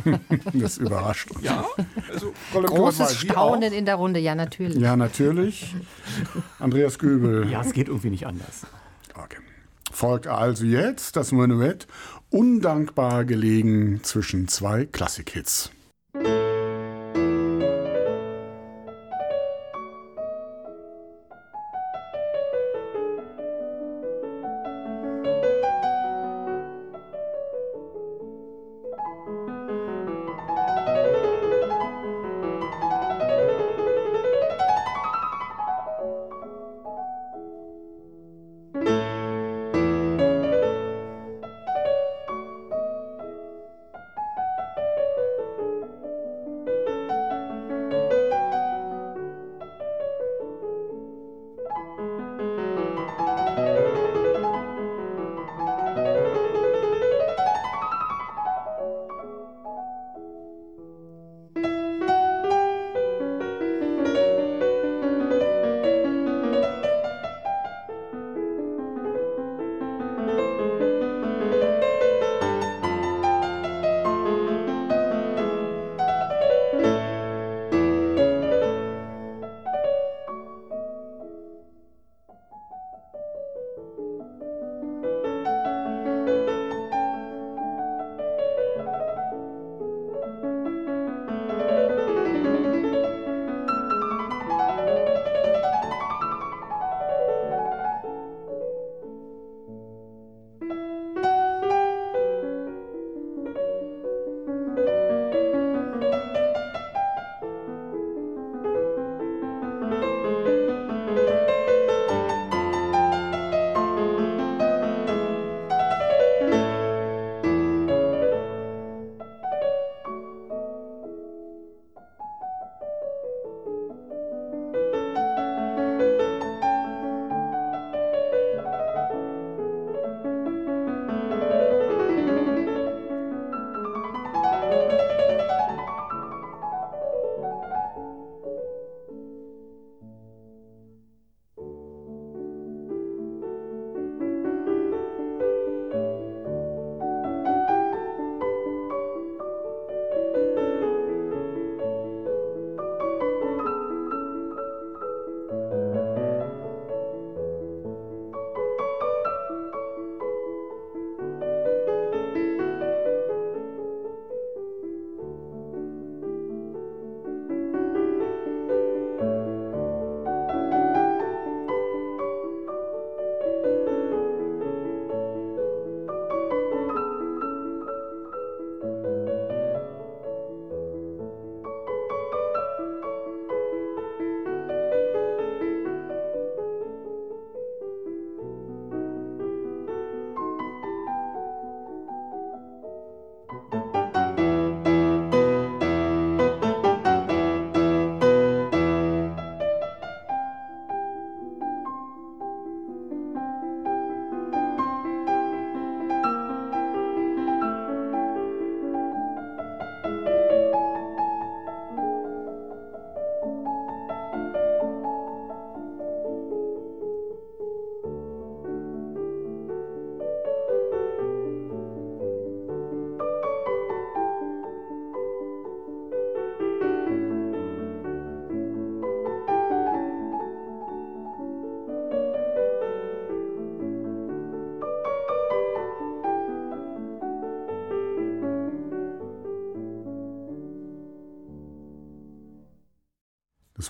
[laughs] das überrascht uns. Ja, also großes Staunen in der Runde, ja natürlich. Ja, natürlich. Andreas Göbel. Ja, es geht irgendwie nicht anders. Okay. Folgt also jetzt das Menuett, undankbar gelegen zwischen zwei Klassikhits.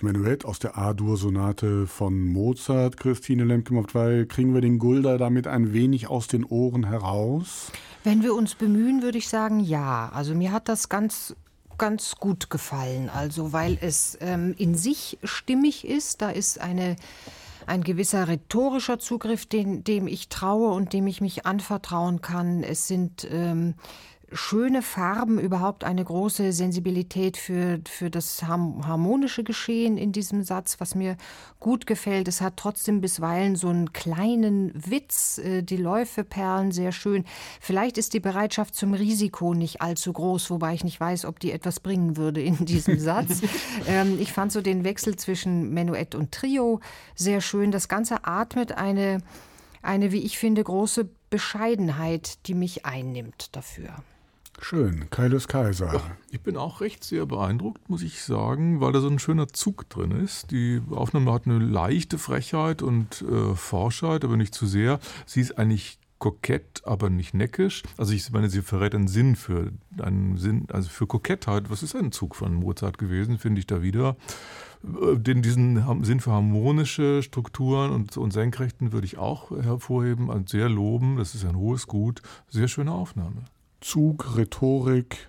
Menuett aus der A-Dur-Sonate von Mozart, Christine Lemke, weil kriegen wir den Gulda damit ein wenig aus den Ohren heraus? Wenn wir uns bemühen, würde ich sagen, ja. Also mir hat das ganz ganz gut gefallen, also weil es ähm, in sich stimmig ist. Da ist eine ein gewisser rhetorischer Zugriff, den, dem ich traue und dem ich mich anvertrauen kann. Es sind ähm, schöne Farben, überhaupt eine große Sensibilität für, für das harmonische Geschehen in diesem Satz, was mir gut gefällt. Es hat trotzdem bisweilen so einen kleinen Witz, äh, die Läufe perlen sehr schön. Vielleicht ist die Bereitschaft zum Risiko nicht allzu groß, wobei ich nicht weiß, ob die etwas bringen würde in diesem [laughs] Satz. ähm, ich fand so den Wechsel zwischen Menuett und Trio sehr schön. Das Ganze atmet eine, eine, wie ich finde, große Bescheidenheit, die mich einnimmt dafür. Schön, Kaius Kaiser. Ich bin auch recht sehr beeindruckt, muss ich sagen, weil da so ein schöner Zug drin ist. Die Aufnahme hat eine leichte Frechheit und äh, Forschheit, aber nicht zu sehr. Sie ist eigentlich kokett, aber nicht neckisch. Also ich meine, sie verrät einen Sinn für einen Sinn, also für Kokettheit. Was ist ein Zug von Mozart gewesen, finde ich da wieder. Äh, den, diesen Sinn für harmonische Strukturen und, und Senkrechten würde ich auch hervorheben, also sehr loben. Das ist ein hohes Gut. Sehr schöne Aufnahme. Zug, Rhetorik,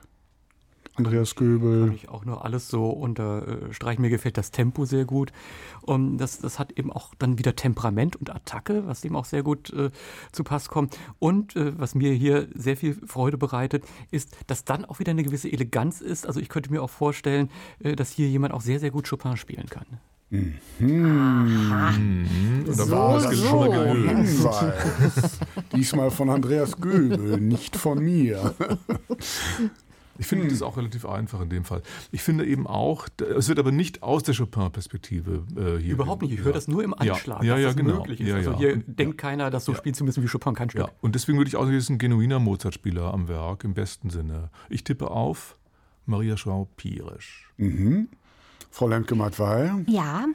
Andreas Göbel. Kann ich auch nur alles so unterstreichen. Mir gefällt das Tempo sehr gut. Und das, das hat eben auch dann wieder Temperament und Attacke, was dem auch sehr gut äh, zu Pass kommt. Und äh, was mir hier sehr viel Freude bereitet, ist, dass dann auch wieder eine gewisse Eleganz ist. Also ich könnte mir auch vorstellen, äh, dass hier jemand auch sehr, sehr gut Chopin spielen kann. Mhm. Mhm. Da war so, so. schon mal Hinweis. Diesmal von Andreas Göbel, nicht von mir. [laughs] Ich finde das auch relativ einfach in dem Fall. Ich finde eben auch, es wird aber nicht aus der Chopin-Perspektive äh, hier. Überhaupt nicht. Ich höre das nur im Anschlag, ja, ja, dass ja, genau. möglich ist. Ja, also hier denkt keiner, dass so spielen zu müssen wie Chopin kein Stück. Und deswegen würde ich auch sagen, es ist ein genuiner Mozart-Spieler am Werk, im besten Sinne. Ich tippe auf Maria Schau-Pierisch. Mhm. Frau Lemke-Matwei? Ja,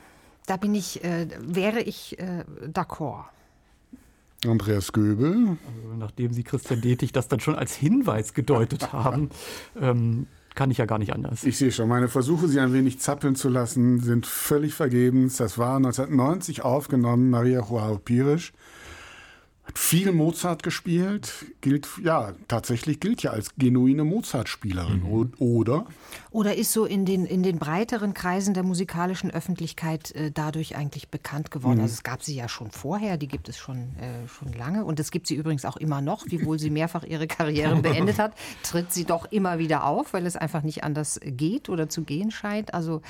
da bin ich, äh, wäre ich äh, d'accord. Andreas Göbel. Also, nachdem Sie Christian Detig das dann schon als Hinweis gedeutet [laughs] haben, ähm, kann ich ja gar nicht anders. Ich sehe schon, meine Versuche, Sie ein wenig zappeln zu lassen, sind völlig vergebens. Das war 1990 aufgenommen, Maria Joao Pires hat viel Mozart gespielt, gilt, ja, tatsächlich gilt ja als genuine Mozart-Spielerin, mhm. oder? Oder ist so in den, in den breiteren Kreisen der musikalischen Öffentlichkeit äh, dadurch eigentlich bekannt geworden. Mhm. Also es gab sie ja schon vorher, die gibt es schon, äh, schon lange. Und es gibt sie übrigens auch immer noch, wiewohl sie mehrfach ihre Karriere [laughs] beendet hat, tritt sie doch immer wieder auf, weil es einfach nicht anders geht oder zu gehen scheint. Also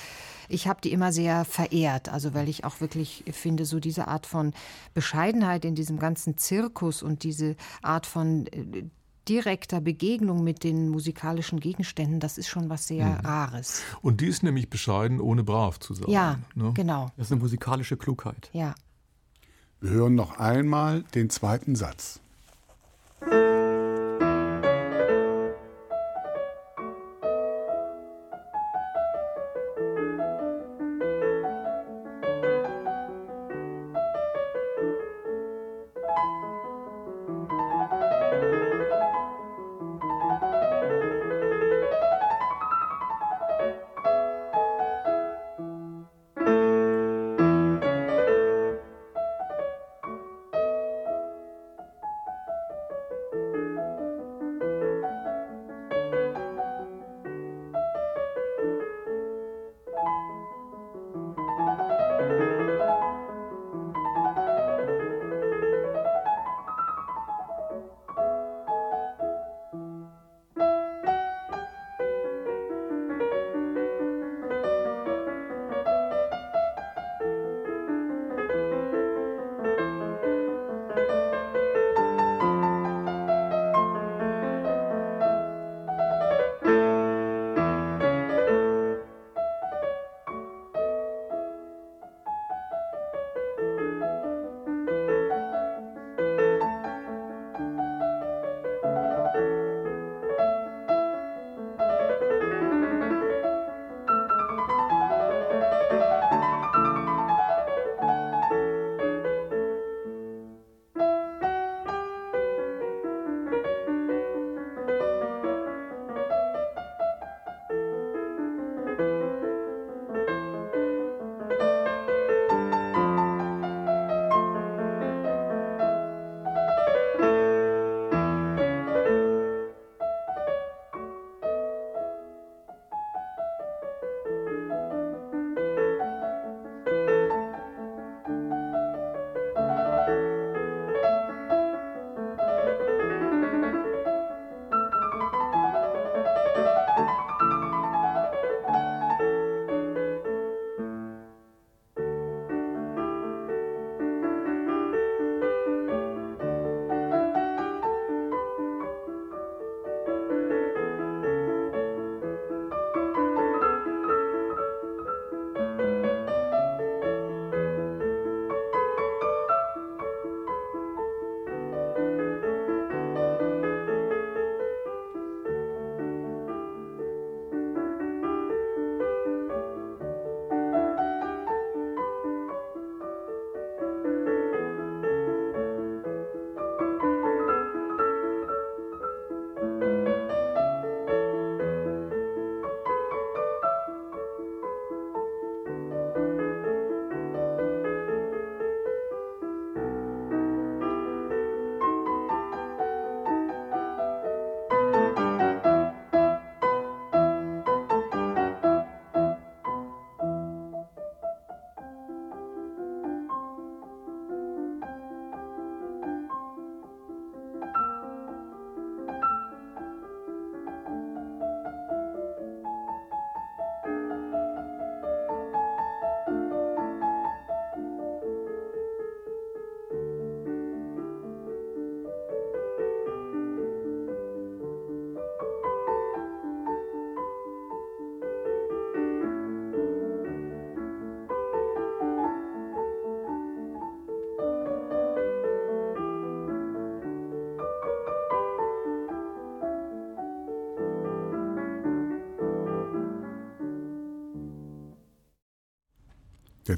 ich habe die immer sehr verehrt, also weil ich auch wirklich finde, so diese Art von Bescheidenheit in diesem ganzen Zirkus und diese Art von äh, direkter Begegnung mit den musikalischen Gegenständen, das ist schon was sehr mhm. Rares. Und die ist nämlich bescheiden, ohne brav zu sein. Ja, ne? genau. Das ist eine musikalische Klugheit. Ja. Wir hören noch einmal den zweiten Satz.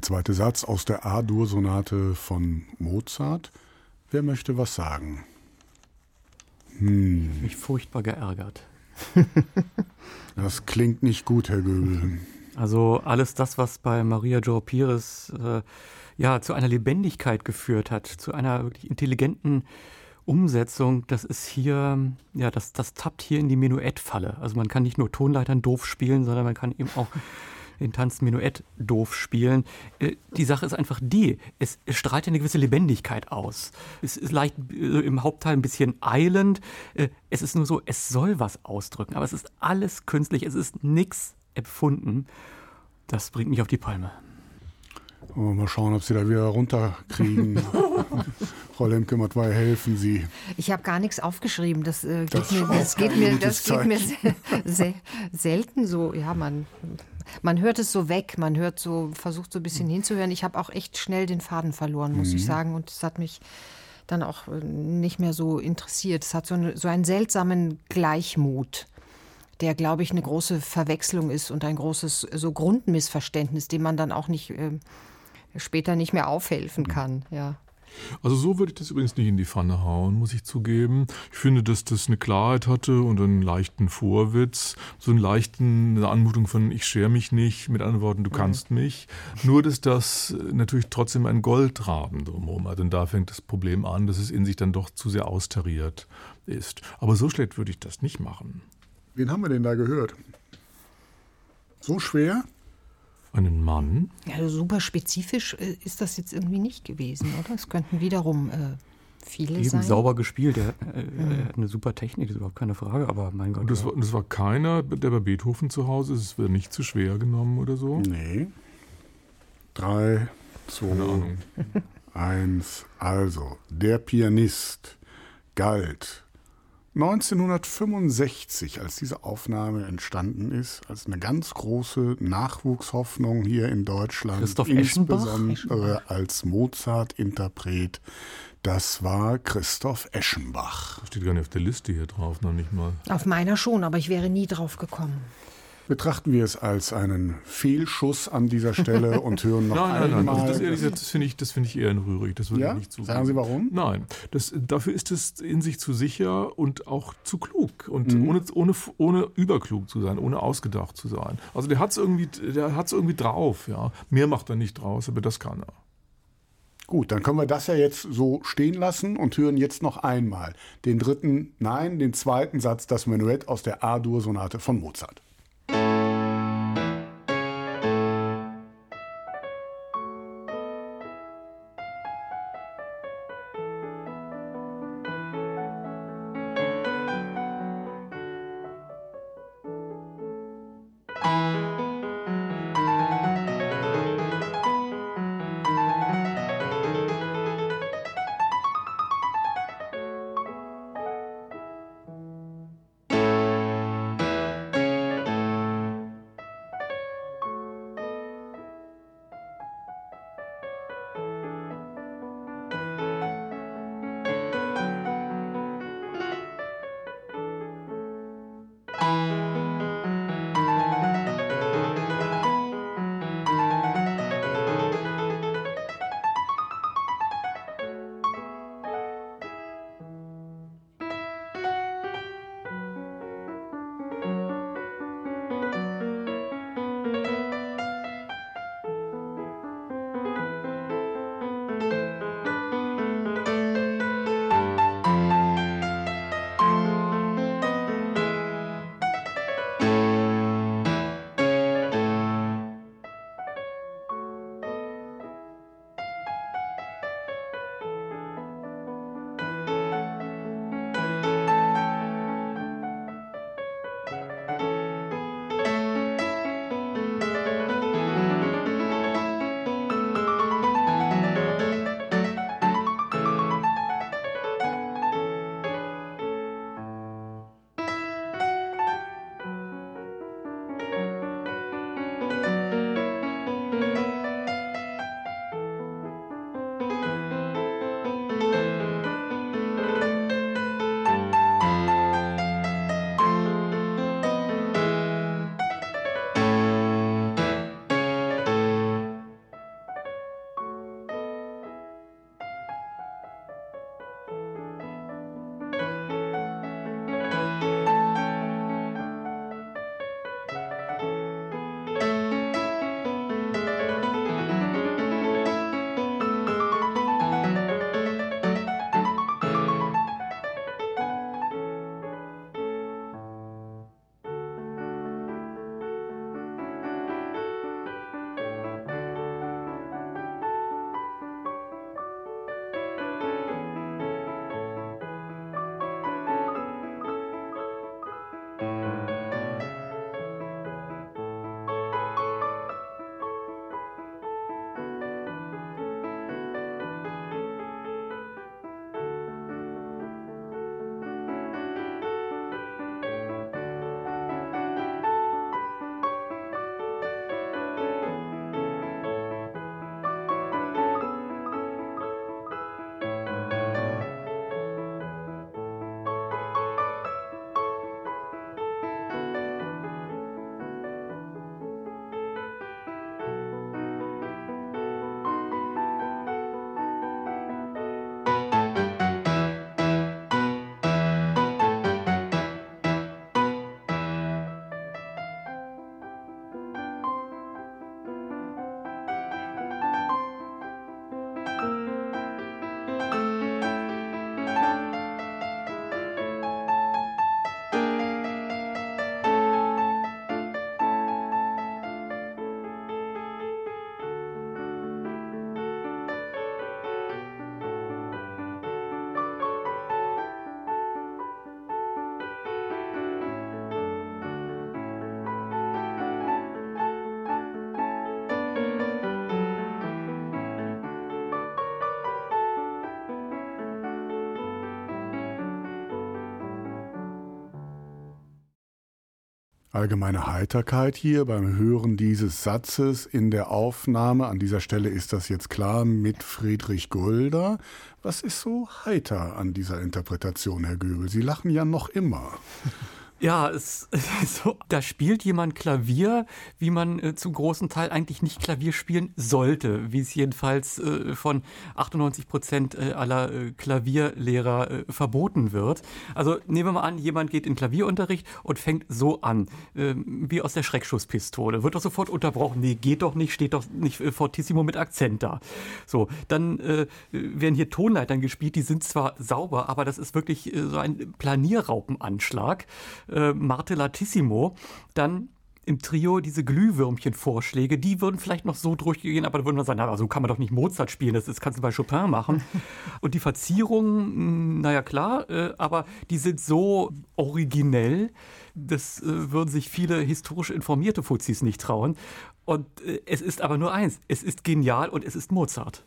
Der zweite Satz aus der A-Dur-Sonate von Mozart. Wer möchte was sagen? Hm. Mich furchtbar geärgert. [laughs] das klingt nicht gut, Herr Göbel. Also alles das, was bei Maria Joe Pires äh, ja zu einer Lebendigkeit geführt hat, zu einer wirklich intelligenten Umsetzung, das ist hier, ja, das, das tappt hier in die Menuettfalle. Also man kann nicht nur Tonleitern doof spielen, sondern man kann eben auch den Tanz Menuett doof spielen. Äh, die Sache ist einfach die, es, es strahlt eine gewisse Lebendigkeit aus. Es ist leicht äh, im Hauptteil ein bisschen eilend. Äh, es ist nur so, es soll was ausdrücken, aber es ist alles künstlich, es ist nichts empfunden. Das bringt mich auf die Palme. Mal schauen, ob Sie da wieder runterkriegen. [laughs] Frau Lemke-Mattwey, helfen Sie. Ich habe gar nichts aufgeschrieben. Das, äh, geht, das mir, das geht mir, das geht mir sehr, selten so. Ja, man, man hört es so weg. Man hört so, versucht so ein bisschen hinzuhören. Ich habe auch echt schnell den Faden verloren, muss mhm. ich sagen. Und es hat mich dann auch äh, nicht mehr so interessiert. Es hat so, eine, so einen seltsamen Gleichmut der, glaube ich, eine große Verwechslung ist und ein großes so Grundmissverständnis, dem man dann auch nicht äh, später nicht mehr aufhelfen kann. Ja. Also so würde ich das übrigens nicht in die Pfanne hauen, muss ich zugeben. Ich finde, dass das eine Klarheit hatte und einen leichten Vorwitz, so einen leichten eine Anmutung von ich schere mich nicht, mit anderen Worten, du kannst mhm. mich. Nur, dass das natürlich trotzdem ein Goldraben drumherum hat. Und da fängt das Problem an, dass es in sich dann doch zu sehr austariert ist. Aber so schlecht würde ich das nicht machen. Wen haben wir denn da gehört? So schwer? Einen Mann? Ja, also super spezifisch äh, ist das jetzt irgendwie nicht gewesen, oder? Es könnten wiederum äh, viele Eben sein. sauber gespielt. Er, äh, mhm. er, hat eine super Technik, das ist überhaupt keine Frage, aber mein Gott. Und das, war, das war keiner, der bei Beethoven zu Hause ist. Es wird nicht zu schwer genommen oder so? Nee. Drei, zwei, eins. Also, der Pianist galt 1965, als diese Aufnahme entstanden ist, als eine ganz große Nachwuchshoffnung hier in Deutschland, Christoph insbesondere Eschenbach? als Mozart-Interpret, das war Christoph Eschenbach. Das steht gar nicht auf der Liste hier drauf, noch nicht mal. Auf meiner schon, aber ich wäre nie drauf gekommen. Betrachten wir es als einen Fehlschuss an dieser Stelle [laughs] und hören noch nein, einmal. Nein, nein, also das, das finde ich, find ich eher rührig. Das würde ja? ich nicht zugeben. Sagen Sie warum? Nein, das, dafür ist es in sich zu sicher und auch zu klug und mhm. ohne, ohne, ohne überklug zu sein, ohne ausgedacht zu sein. Also der hat es irgendwie, irgendwie drauf. Ja. Mehr macht er nicht draus, aber das kann er. Gut, dann können wir das ja jetzt so stehen lassen und hören jetzt noch einmal den dritten, nein, den zweiten Satz, das Menuett aus der A-Dur-Sonate von Mozart. Allgemeine Heiterkeit hier beim Hören dieses Satzes in der Aufnahme. An dieser Stelle ist das jetzt klar mit Friedrich Gulder. Was ist so heiter an dieser Interpretation, Herr Göbel? Sie lachen ja noch immer. [laughs] Ja, es, [laughs] so, da spielt jemand Klavier, wie man äh, zum großen Teil eigentlich nicht Klavier spielen sollte, wie es jedenfalls äh, von 98 Prozent äh, aller äh, Klavierlehrer äh, verboten wird. Also nehmen wir mal an, jemand geht in Klavierunterricht und fängt so an, ähm, wie aus der Schreckschusspistole, wird doch sofort unterbrochen. Nee, geht doch nicht, steht doch nicht äh, fortissimo mit Akzent da. So, dann werden hier Tonleitern gespielt, die sind zwar sauber, aber das ist wirklich so ein Planierraupenanschlag äh, Martellatissimo, dann im Trio diese Glühwürmchen-Vorschläge, die würden vielleicht noch so durchgehen, aber da würden wir sagen, na, so kann man doch nicht Mozart spielen, das, das kannst du bei Chopin machen. [laughs] Und die Verzierungen, hm, naja klar, äh, aber die sind so originell, das äh, würden sich viele historisch informierte Fuzis nicht trauen. Und äh, es ist aber nur eins, es ist genial und es ist Mozart.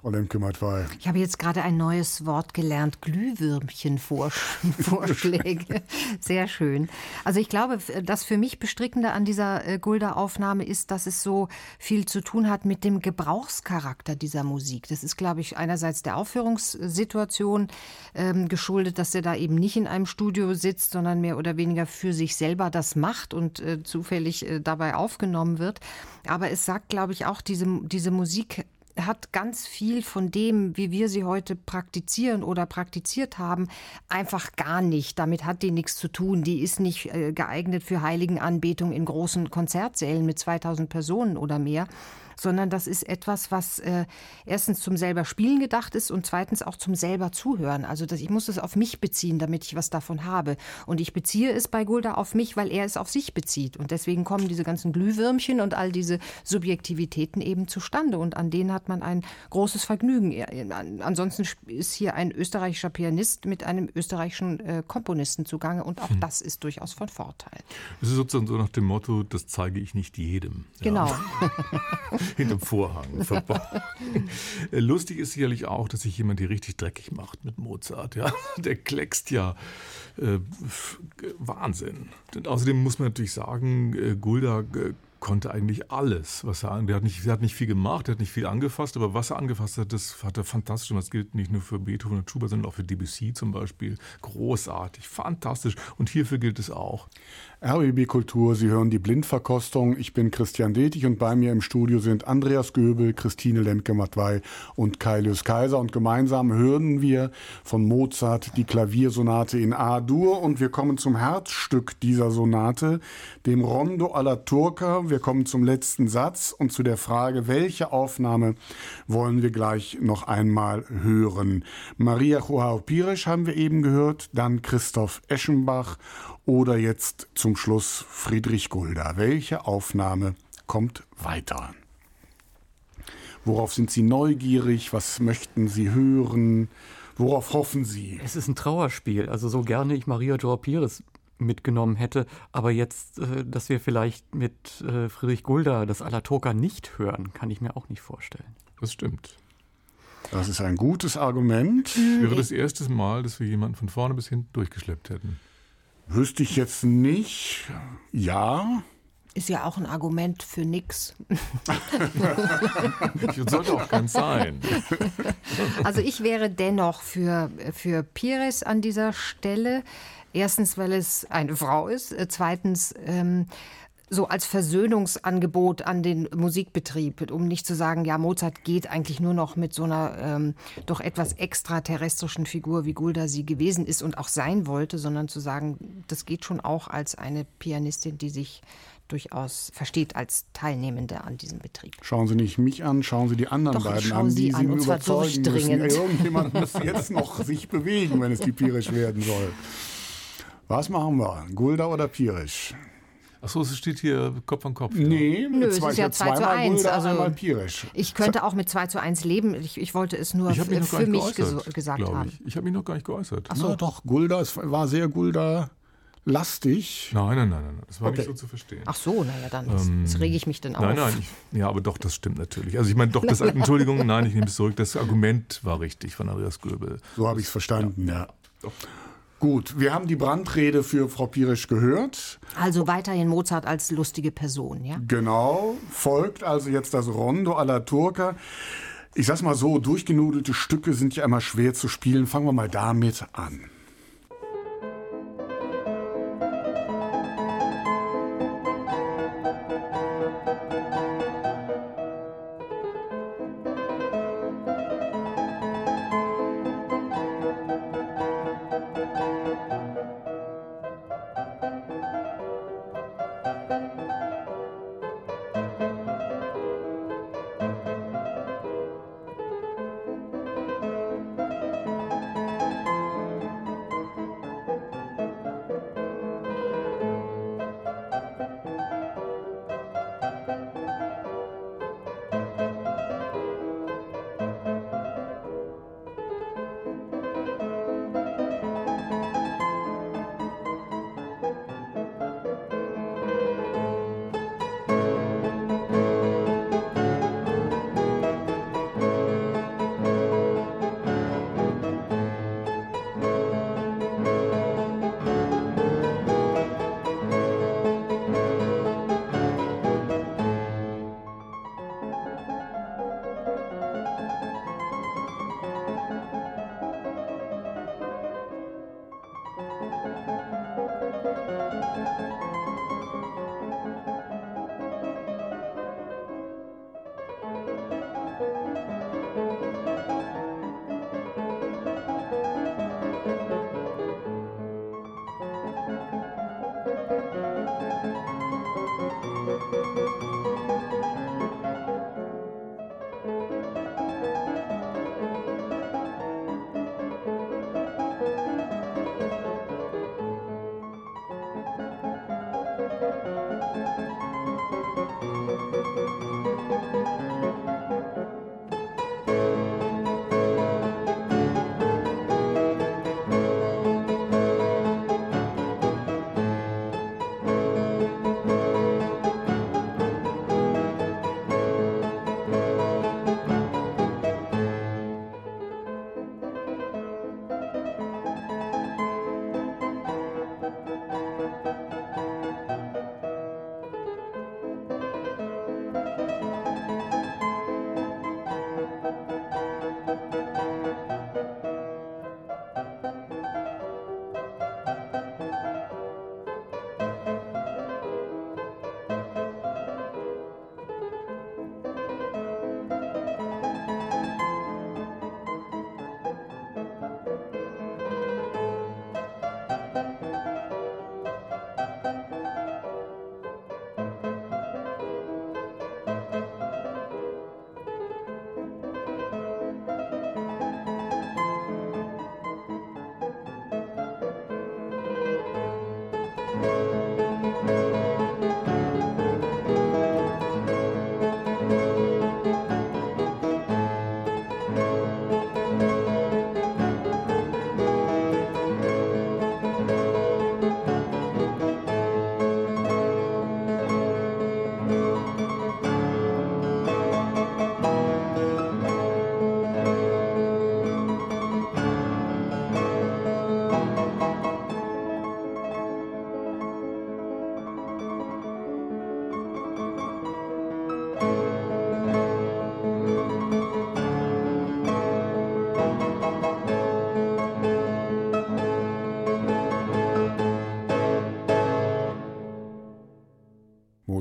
Frau Lemke-Matwei. Ich habe jetzt gerade ein neues Wort gelernt, Glühwürmchen-Vorschläge. [laughs] Sehr schön. Also ich glaube, das für mich Bestrickende an dieser äh, Gulda-Aufnahme ist, dass es so viel zu tun hat mit dem Gebrauchscharakter dieser Musik. Das ist, glaube ich, einerseits der Aufführungssituation ähm, geschuldet, dass er da eben nicht in einem Studio sitzt, sondern mehr oder weniger für sich selber das macht und äh, zufällig äh, dabei aufgenommen wird. Aber es sagt, glaube ich, auch, diese, diese Musik hat ganz viel von dem, wie wir sie heute praktizieren oder praktiziert haben, einfach gar nicht. Damit hat die nichts zu tun. Die ist nicht äh, geeignet für Heiligenanbetung in großen Konzertsälen mit 2000 Personen oder mehr sondern das ist etwas, was äh, erstens zum selber Spielen gedacht ist und zweitens auch zum selber Zuhören. Also das, ich muss es auf mich beziehen, damit ich was davon habe. Und ich beziehe es bei Gulda auf mich, weil er es auf sich bezieht. Und deswegen kommen diese ganzen Glühwürmchen und all diese Subjektivitäten eben zustande. Und an denen hat man ein großes Vergnügen. Ansonsten ist hier ein österreichischer Pianist mit einem österreichischen äh, Komponisten zugange und auch hm. das ist durchaus von Vorteil. Es ist sozusagen so nach dem Motto, das zeige ich nicht jedem. Genau. Ja. [laughs] hinterm Vorhang [laughs] verborgen. Lustig ist sicherlich auch, dass sich jemand hier richtig dreckig macht mit Mozart. Ja? Der kleckst ja äh, Wahnsinn. Und außerdem muss man natürlich sagen, äh, Gulda äh, konnte eigentlich alles, was er, der hat nicht, hat nicht viel gemacht, er hat nicht viel angefasst, aber was er angefasst hat, das hat er fantastisch. Und das gilt nicht nur für Beethoven und Schubert, sondern auch für Debussy zum Beispiel. Großartig, fantastisch. Und hierfür gilt es auch. RBB Kultur, Sie hören die Blindverkostung. Ich bin Christian Detig und bei mir im Studio sind Andreas Göbel, Christine Lemke-Matwei und Kailius Kaiser. Und gemeinsam hören wir von Mozart die Klaviersonate in A-Dur und wir kommen zum Herzstück dieser Sonate, dem Rondo alla Turca. Wir kommen zum letzten Satz und zu der Frage, welche Aufnahme wollen wir gleich noch einmal hören. Maria Joao Pires haben wir eben gehört, dann Christoph Eschenbach oder jetzt zum Schluss Friedrich Gulda. Welche Aufnahme kommt weiter? Worauf sind Sie neugierig? Was möchten Sie hören? Worauf hoffen Sie? Es ist ein Trauerspiel. Also so gerne ich Maria Joao Pires mitgenommen hätte, aber jetzt, äh, dass wir vielleicht mit äh, Friedrich Gulda das Alatoka nicht hören, kann ich mir auch nicht vorstellen. Das stimmt. Das ist ein gutes Argument. Wäre das erste Mal, dass wir jemanden von vorne bis hinten durchgeschleppt hätten. Wüsste ich jetzt nicht. Ja. Ist ja auch ein Argument für nix. [laughs] sollte auch ganz sein. Also ich wäre dennoch für, für Pires an dieser Stelle. Erstens, weil es eine Frau ist. Zweitens, ähm, so als Versöhnungsangebot an den Musikbetrieb, um nicht zu sagen, ja, Mozart geht eigentlich nur noch mit so einer ähm, doch etwas extraterrestrischen Figur, wie Gulda sie gewesen ist und auch sein wollte, sondern zu sagen, das geht schon auch als eine Pianistin, die sich durchaus versteht als Teilnehmende an diesem Betrieb. Schauen Sie nicht mich an, schauen Sie die anderen Doch, beiden an, Sie die an, Sie überzeugen so müssen. Irgendjemand muss jetzt noch sich bewegen, wenn es die Pirisch werden soll. Was machen wir? Gulda oder Pirisch? Achso, es steht hier Kopf an Kopf. Nee, ja. Nö, es ist ja 2 zu 1. Gulda, also, einmal Pirisch. Ich könnte auch mit 2 zu 1 leben. Ich, ich wollte es nur für mich geäußert, gesagt haben. Ich, ich habe mich noch gar nicht geäußert. Ach so. Na doch, Gulda, es war sehr Gulda lastig. Nein, nein, nein, nein, das war okay. nicht so zu verstehen. Ach so, naja, dann ähm, jetzt rege ich mich denn auf. Nein, nein, ich, ja, aber doch, das stimmt natürlich. Also ich meine, doch, das, [laughs] Entschuldigung, nein, ich nehme es zurück, das Argument war richtig von Andreas Göbel. So habe ich es verstanden, ja. ja. Gut, wir haben die Brandrede für Frau Pirisch gehört. Also weiterhin Mozart als lustige Person, ja? Genau, folgt also jetzt das Rondo alla Turca. Ich sag's mal so, durchgenudelte Stücke sind ja immer schwer zu spielen. Fangen wir mal damit an.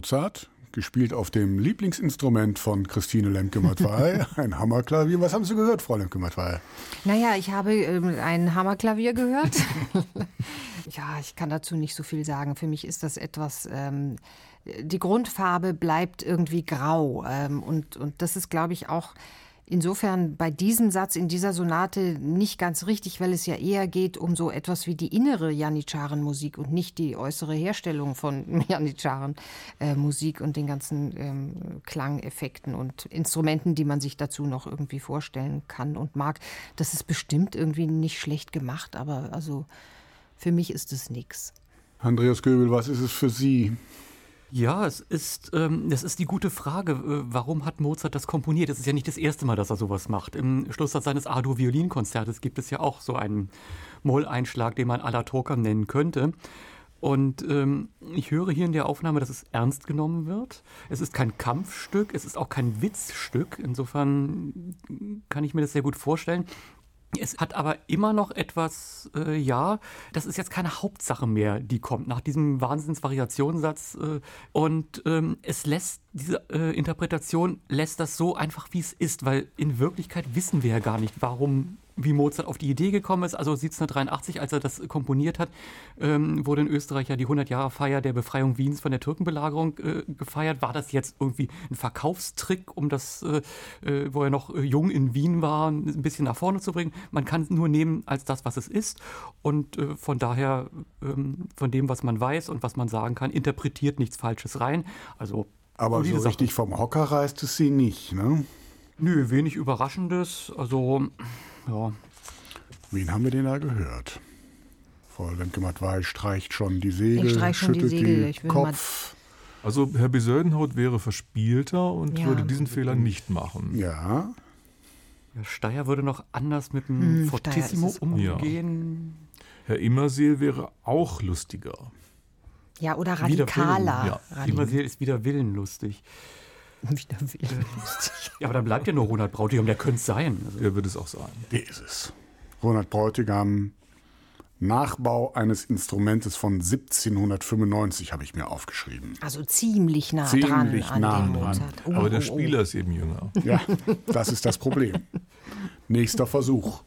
Mozart, gespielt auf dem Lieblingsinstrument von Christine Lemke-Matwei, [laughs] ein Hammerklavier. Was haben Sie gehört, Frau Lemke-Matwei? Naja, ich habe ähm, ein Hammerklavier gehört. [laughs] ja, ich kann dazu nicht so viel sagen. Für mich ist das etwas. Ähm, die Grundfarbe bleibt irgendwie grau. Ähm, und, und das ist, glaube ich, auch insofern bei diesem Satz in dieser Sonate nicht ganz richtig, weil es ja eher geht um so etwas wie die innere Janitscharen-Musik und nicht die äußere Herstellung von [laughs] Janitscharen-Musik und den ganzen ähm, Klangeffekten und Instrumenten, die man sich dazu noch irgendwie vorstellen kann und mag. Das ist bestimmt irgendwie nicht schlecht gemacht, aber also für mich ist es nichts. Andreas Göbel, was ist es für Sie? Ja, es ist, ähm, das ist die gute Frage. Äh, warum hat Mozart das komponiert? Es ist ja nicht das erste Mal, dass er sowas macht. Im Schlusssatz seines A-Dur-Violinkonzertes gibt es ja auch so einen Molleinschlag, den man Alla Turca nennen könnte. Und ähm, ich höre hier in der Aufnahme, dass es ernst genommen wird. Es ist kein Kampfstück, es ist auch kein Witzstück. Insofern kann ich mir das sehr gut vorstellen. Es hat aber immer noch etwas, äh, ja, das ist jetzt keine Hauptsache mehr, die kommt nach diesem Wahnsinnsvariationssatz. Äh, und ähm, es lässt, diese äh, Interpretation lässt das so einfach, wie es ist, weil in Wirklichkeit wissen wir ja gar nicht, warum wie Mozart auf die Idee gekommen ist. Also 1783, als er das komponiert hat, ähm, wurde in Österreich ja die 100-Jahre-Feier der Befreiung Wiens von der Türkenbelagerung äh, gefeiert. War das jetzt irgendwie ein Verkaufstrick, um das, äh, äh wo er noch äh, jung in Wien war, ein bisschen nach vorne zu bringen? Man kann es nur nehmen als das, was es ist. Und äh, von daher, ähm, von dem, was man weiß und was man sagen kann, interpretiert nichts Falsches rein. Also aber so richtig vom Hocker reißt es sie nicht, ne? Nö, wenig Überraschendes. Also ja. Wen haben wir denn da gehört? Frau Lemke-Mattwey streicht schon die Segel, ich streich schon schüttelt die Segel. Ich Kopf. Also Herr Besödenhaut wäre verspielter und ja. würde diesen Fehler nicht machen. Ja. ja Steyer würde noch anders mit dem hm, Fortissimo umgehen. Ja. Herr Immerseel wäre auch lustiger. Ja, oder radikaler. Ja. Immerseel ist wieder willenlustig. [laughs] Wieder willenlustig. Ja, aber dann bleibt ja nur Ronald Bräutigam, der könnte es sein. Also. Der wird es auch sein. Der ist es. Ronald Bräutigam, Nachbau eines Instrumentes von 1795 habe ich mir aufgeschrieben. Also ziemlich nah ziemlich dran nah an dem Mozart. Oh, aber der oh, oh. Spieler ist eben jünger. Ja, das ist das Problem. Nächster Versuch.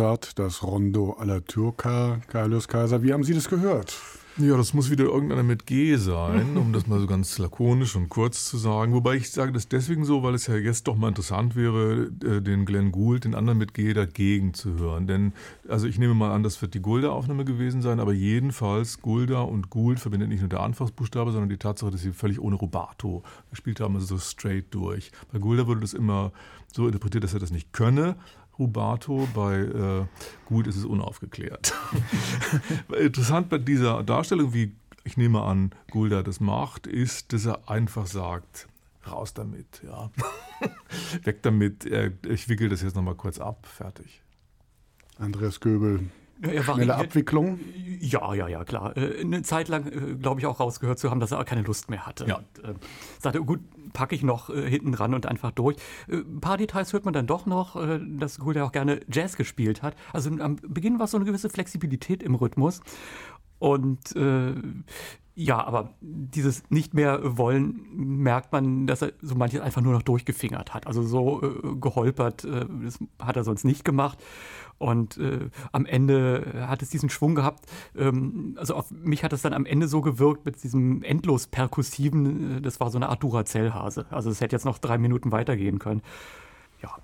Mozart, das Rondo alla Turca, Carlos Kaiser. Wie haben Sie das gehört? Ja, das muss wieder irgendeiner mit G sein, um das mal so ganz lakonisch und kurz zu sagen. Wobei ich sage das deswegen so, weil es ja jetzt doch mal interessant wäre, äh, den Glenn Gould, den anderen mit G dagegen zu hören. Denn, also ich nehme mal an, das wird die Gulda-Aufnahme gewesen sein, aber jedenfalls Gulda und Gould verbindet nicht nur der Anfangsbuchstabe, sondern die Tatsache, dass sie völlig ohne Rubato gespielt haben, also so straight durch. Bei Gulda wurde das immer so interpretiert, dass er das nicht könne, Rubato, bei äh, Gut ist es unaufgeklärt. [laughs] Interessant bei dieser Darstellung, wie ich nehme an, Gulda das macht, ist, dass er einfach sagt, raus damit, ja. [laughs] Weg damit, ich wickel das jetzt nochmal kurz ab, fertig. Andreas Göbel, ja, Schnelle Abwicklung? Ja, ja, ja, klar. Äh, eine Zeit lang, äh, glaube ich, auch rausgehört zu haben, dass er keine Lust mehr hatte. Ja. Und, äh, sagte, gut, packe ich noch äh, hinten ran und einfach durch. Äh, ein paar Details hört man dann doch noch, äh, dass Gould auch gerne Jazz gespielt hat. Also am Beginn war es so eine gewisse Flexibilität im Rhythmus. Und äh, ja, aber dieses nicht mehr wollen merkt man, dass er so manches einfach nur noch durchgefingert hat. Also so äh, geholpert, äh, das hat er sonst nicht gemacht. Und äh, am Ende hat es diesen Schwung gehabt. Ähm, also auf mich hat es dann am Ende so gewirkt mit diesem endlos perkussiven, äh, das war so eine Art Duracell-Hase. Also es hätte jetzt noch drei Minuten weitergehen können. Ja.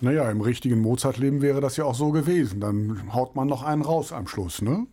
Naja, im richtigen Mozart-Leben wäre das ja auch so gewesen. Dann haut man noch einen raus am Schluss, ne?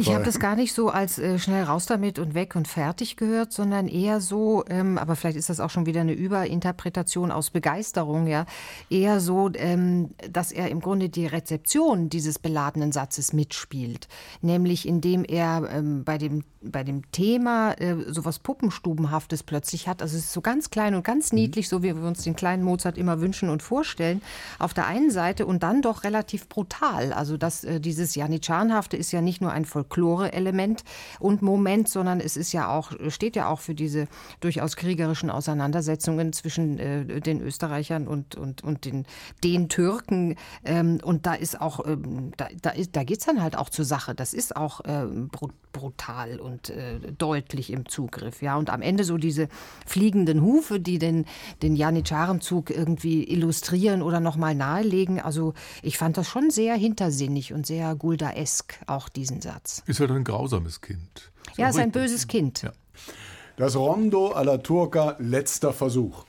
Ich habe das gar nicht so als äh, schnell raus damit und weg und fertig gehört, sondern eher so, ähm, aber vielleicht ist das auch schon wieder eine Überinterpretation aus Begeisterung, ja, eher so, ähm, dass er im Grunde die Rezeption dieses beladenen Satzes mitspielt, nämlich indem er ähm, bei dem bei dem Thema äh, sowas Puppenstubenhaftes plötzlich hat. Also es ist so ganz klein und ganz mhm. niedlich, so wie wir uns den kleinen Mozart immer wünschen und vorstellen. Auf der einen Seite und dann doch relativ brutal. Also das, äh, dieses Janitschanhafte ist ja nicht nur ein Folklore-Element und Moment, sondern es ist ja auch, steht ja auch für diese durchaus kriegerischen Auseinandersetzungen zwischen äh, den Österreichern und, und, und den, den Türken. Ähm, und da ist auch, ähm, da, da, da geht es dann halt auch zur Sache. Das ist auch äh, brutal und äh, deutlich im Zugriff. Ja, und am Ende so diese fliegenden Hufe, die den, den Janitscharenzug irgendwie illustrieren oder nochmal nahelegen. Also ich fand das schon sehr hintersinnig und sehr Gulda-esk, auch diesen Satz. Ist halt ein grausames Kind. Ist ja, ist ein böses Kind. Ja. Das Rondo alla Turca, letzter Versuch.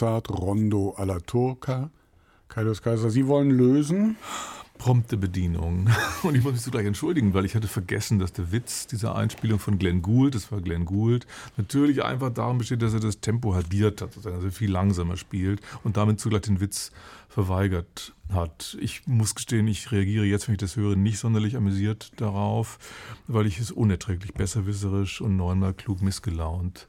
Mozart, Rondo alla Turca. Kaius Kaiser, Sie wollen lösen? Prompte Bedienung. [laughs] Und ich muss mich zugleich entschuldigen, weil ich hatte vergessen, dass der Witz dieser Einspielung von Glenn Gould, das war Glenn Gould, natürlich einfach darum besteht, dass er das Tempo halbiert hat, dass er viel langsamer spielt und damit zugleich den Witz verweigert hat. Ich muss gestehen, ich reagiere jetzt, wenn ich das höre, nicht sonderlich amüsiert darauf, weil ich es unerträglich besserwisserisch und neunmal klug missgelaunt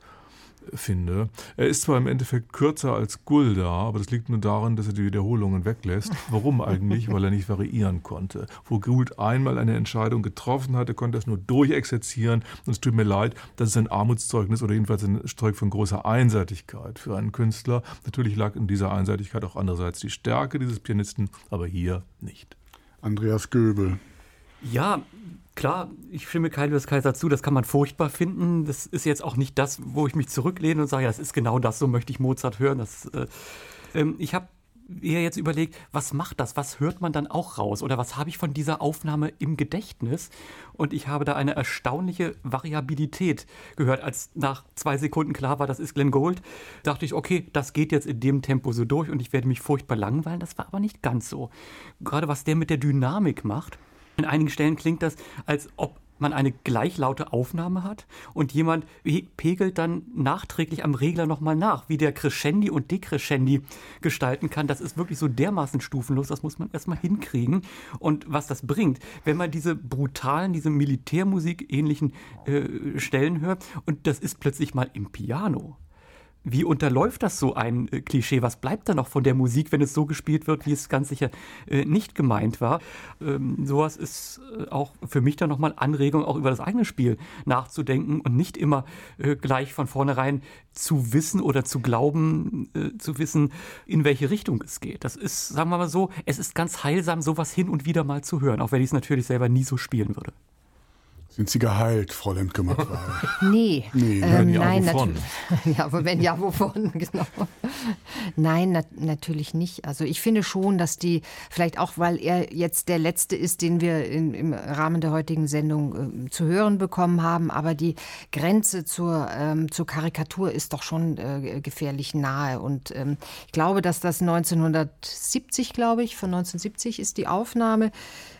finde. Er ist zwar im Endeffekt kürzer als Gulda, aber das liegt nur daran, dass er die Wiederholungen weglässt. Warum eigentlich? Weil er nicht variieren konnte. Wo Gould einmal eine Entscheidung getroffen hatte, konnte er es nur durchexerzieren. Und es tut mir leid, das ist ein Armutszeugnis oder jedenfalls ein Zeug von großer Einseitigkeit für einen Künstler. Natürlich lag in dieser Einseitigkeit auch andererseits die Stärke dieses Pianisten, aber hier nicht. Andreas Göbel. Ja, Klar, ich stimme Kaius Kaiser zu, das kann man furchtbar finden. Das ist jetzt auch nicht das, wo ich mich zurücklehne und sage, das ist genau das, so möchte ich Mozart hören. Das, äh, ähm, ich habe mir jetzt überlegt, was macht das? Was hört man dann auch raus? Oder was habe ich von dieser Aufnahme im Gedächtnis? Und ich habe da eine erstaunliche Variabilität gehört. Als nach zwei Sekunden klar war, das ist Glenn Gold, dachte ich, okay, das geht jetzt in dem Tempo so durch und ich werde mich furchtbar langweilen. Das war aber nicht ganz so. Gerade was der mit der Dynamik macht. In einigen Stellen klingt das, als ob man eine gleichlaute Aufnahme hat und jemand pegelt dann nachträglich am Regler nochmal nach, wie der Crescendi und Decrescendi gestalten kann. Das ist wirklich so dermaßen stufenlos, das muss man erstmal hinkriegen. Und was das bringt, wenn man diese brutalen, diese Militärmusik ähnlichen äh, Stellen hört und das ist plötzlich mal im Piano wie unterläuft das so ein äh, Klischee? Was bleibt da noch von der Musik, wenn es so gespielt wird, wie es ganz sicher äh, nicht gemeint war? Ähm, sowas ist äh, auch für mich dann nochmal Anregung, auch über das eigene Spiel nachzudenken und nicht immer gleich von vornherein zu wissen oder zu glauben, zu wissen, in welche Richtung es geht. Das ist, sagen wir mal so, es ist ganz heilsam, sowas hin und wieder mal zu hören, auch wenn ich es natürlich selber nie so spielen würde. Sind Sie geheilt, Frau Lemke-Matwei? [laughs] nee. nee. Ähm, ja, nein, wovon? [laughs] ja, aber wenn ja, wovon? [laughs] Genau. Nein, na natürlich nicht. Also ich finde schon, dass die, vielleicht auch, weil er jetzt der Letzte ist, den wir in, im Rahmen der heutigen Sendung äh, zu hören bekommen haben, aber die Grenze zur, ähm, zur Karikatur ist doch schon äh, gefährlich nahe. Und ähm, ich glaube, dass das 1970, glaube ich, von 1970 ist die Aufnahme.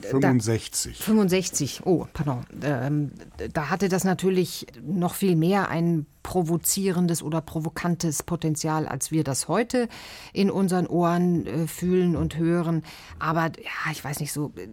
65. Da, 65, oh, pardon. Äh, ähm, da hatte das natürlich noch viel mehr ein provozierendes oder provokantes Potenzial, als wir das heute in unseren Ohren äh, fühlen und hören. Aber ja, ich weiß nicht so, äh,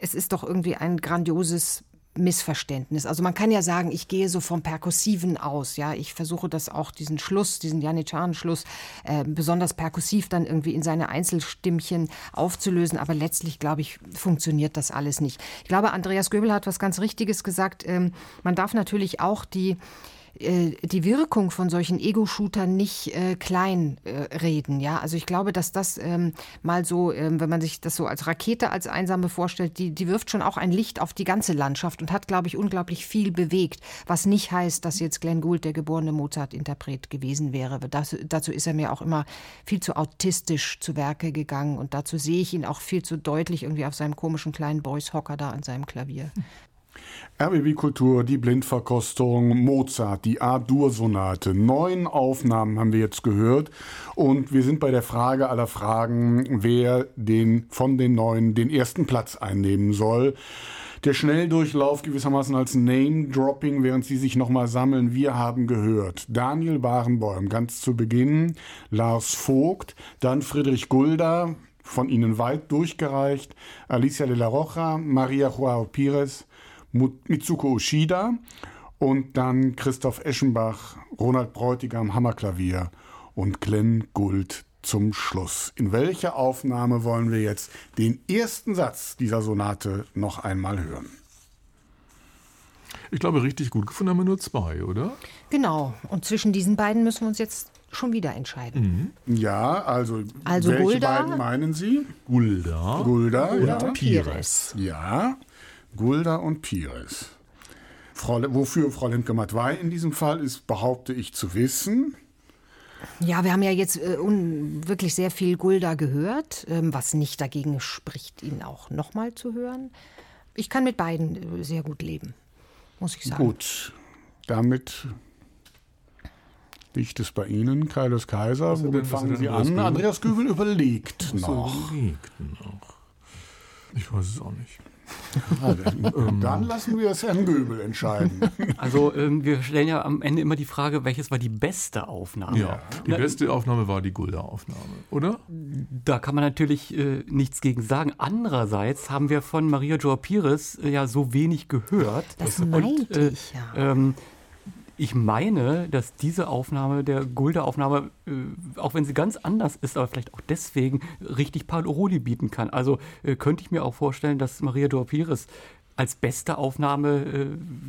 es ist doch irgendwie ein grandioses Missverständnis. Also man kann ja sagen, ich gehe so vom Perkussiven aus. Ja, ich versuche das auch diesen Schluss, diesen Janitscharen-Schluss, äh, besonders perkussiv dann irgendwie in seine Einzelstimmchen aufzulösen. Aber letztlich, glaube ich, funktioniert das alles nicht. Ich glaube, Andreas Göbel hat was ganz Richtiges gesagt. Ähm, man darf natürlich auch die äh, die Wirkung von solchen Ego-Shootern nicht äh, klein äh, reden. Ja? Also ich glaube, dass das ähm, mal so, ähm, wenn man sich das so als Rakete, als Einsame vorstellt, die, die wirft schon auch ein Licht auf die ganze Landschaft und hat, glaube ich, unglaublich viel bewegt. Was nicht heißt, dass jetzt Glenn Gould der geborene Mozart-Interpret gewesen wäre. Das, dazu ist er mir auch immer viel zu autistisch zu Werke gegangen und dazu sehe ich ihn auch viel zu deutlich irgendwie auf seinem komischen kleinen Boys-Hocker da an seinem Klavier. RBB Kultur, die Blindverkostung, Mozart, die A-Dur-Sonate. Neun Aufnahmen haben wir jetzt gehört. Und wir sind bei der Frage aller Fragen, wer den, von den neun den ersten Platz einnehmen soll. Der Schnelldurchlauf gewissermaßen als Name-Dropping, während Sie sich nochmal sammeln. Wir haben gehört Daniel Barenboim ganz zu Beginn, Lars Vogt, dann Friedrich Gulda, von Ihnen weit durchgereicht, Alicia de la Rocha, Maria Joao Pires, Mitsuko Ushida und dann Christoph Eschenbach, Ronald Bräutigam, Hammerklavier und Glenn Gould zum Schluss. In welcher Aufnahme wollen wir jetzt den ersten Satz dieser Sonate noch einmal hören? Ich glaube, richtig gut gefunden haben wir nur zwei, oder? Genau. Und zwischen diesen beiden müssen wir uns jetzt schon wieder entscheiden. Mhm. Ja, also, also welche Gulda, beiden meinen Sie? Gulda, Gulda und ja. Pires. Ja. Gulda und Pires. Frau, wofür Frau Lemke-Matwei in diesem Fall ist, behaupte ich zu wissen. Ja, wir haben ja jetzt äh, wirklich sehr viel Gulda gehört, ähm, was nicht dagegen spricht, ihn auch nochmal zu hören. Ich kann mit beiden äh, sehr gut leben, muss ich sagen. Gut, damit Liegt es bei Ihnen, Kaius Kaiser? Was Womit fangen Sie an? Andreas Göbel überlegt noch. überlegt noch? Ich weiß es auch nicht. Ah, dann- Dann lassen wir es Herrn Göbel entscheiden. Also ähm, wir stellen ja am Ende immer die Frage, welches war die beste Aufnahme? Ja, die beste Aufnahme war die Gulda-Aufnahme, oder? Da kann man natürlich äh, nichts gegen sagen. Andererseits haben wir von Maria Joa Pires äh, ja so wenig gehört. Das meinte äh, ich ja. Ähm, ich meine, dass diese Aufnahme, der Gulda-Aufnahme, äh, auch wenn sie ganz anders ist, aber vielleicht auch deswegen richtig Paroli bieten kann. Also äh, könnte ich mir auch vorstellen, dass Maria Joa Pires als beste Aufnahme äh,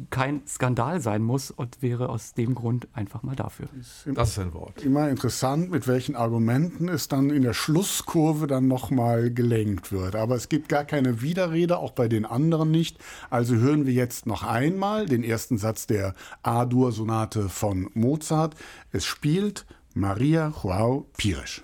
kein Skandal sein muss und wäre aus dem Grund einfach mal dafür. Das ist ein Wort. Immer interessant, mit welchen Argumenten es dann in der Schlusskurve dann nochmal gelenkt wird. Aber es gibt gar keine Widerrede, auch bei den anderen nicht. Also hören wir jetzt noch einmal den ersten Satz der A-Dur-Sonate von Mozart. Es spielt Maria Joao Pires.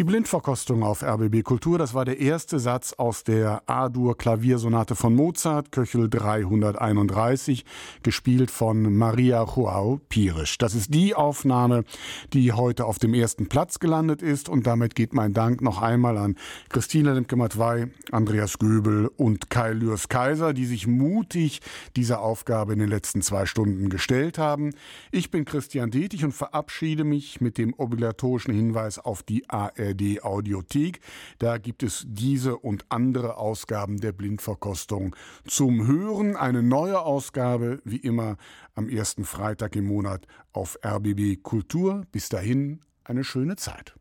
Die Blindverkostung auf RBB Kultur, das war der erste Satz aus der A-Dur Klaviersonate von Mozart, Köchel 331, gespielt von Maria Joao Pirisch. Das ist die Aufnahme, die heute auf dem ersten Platz gelandet ist und damit geht mein Dank noch einmal an Christina Lemke-Matwei, Andreas Göbel und Kai Lürs Kaiser, die sich mutig dieser Aufgabe in den letzten zwei Stunden gestellt haben. Ich bin Christian Detig und verabschiede mich mit dem obligatorischen Hinweis auf die ARD Audiothek. Da gibt es diese und andere Ausgaben der Blindverkostung zum Hören. Eine neue Ausgabe, wie immer, am ersten Freitag im Monat auf RBB Kultur. Bis dahin eine schöne Zeit.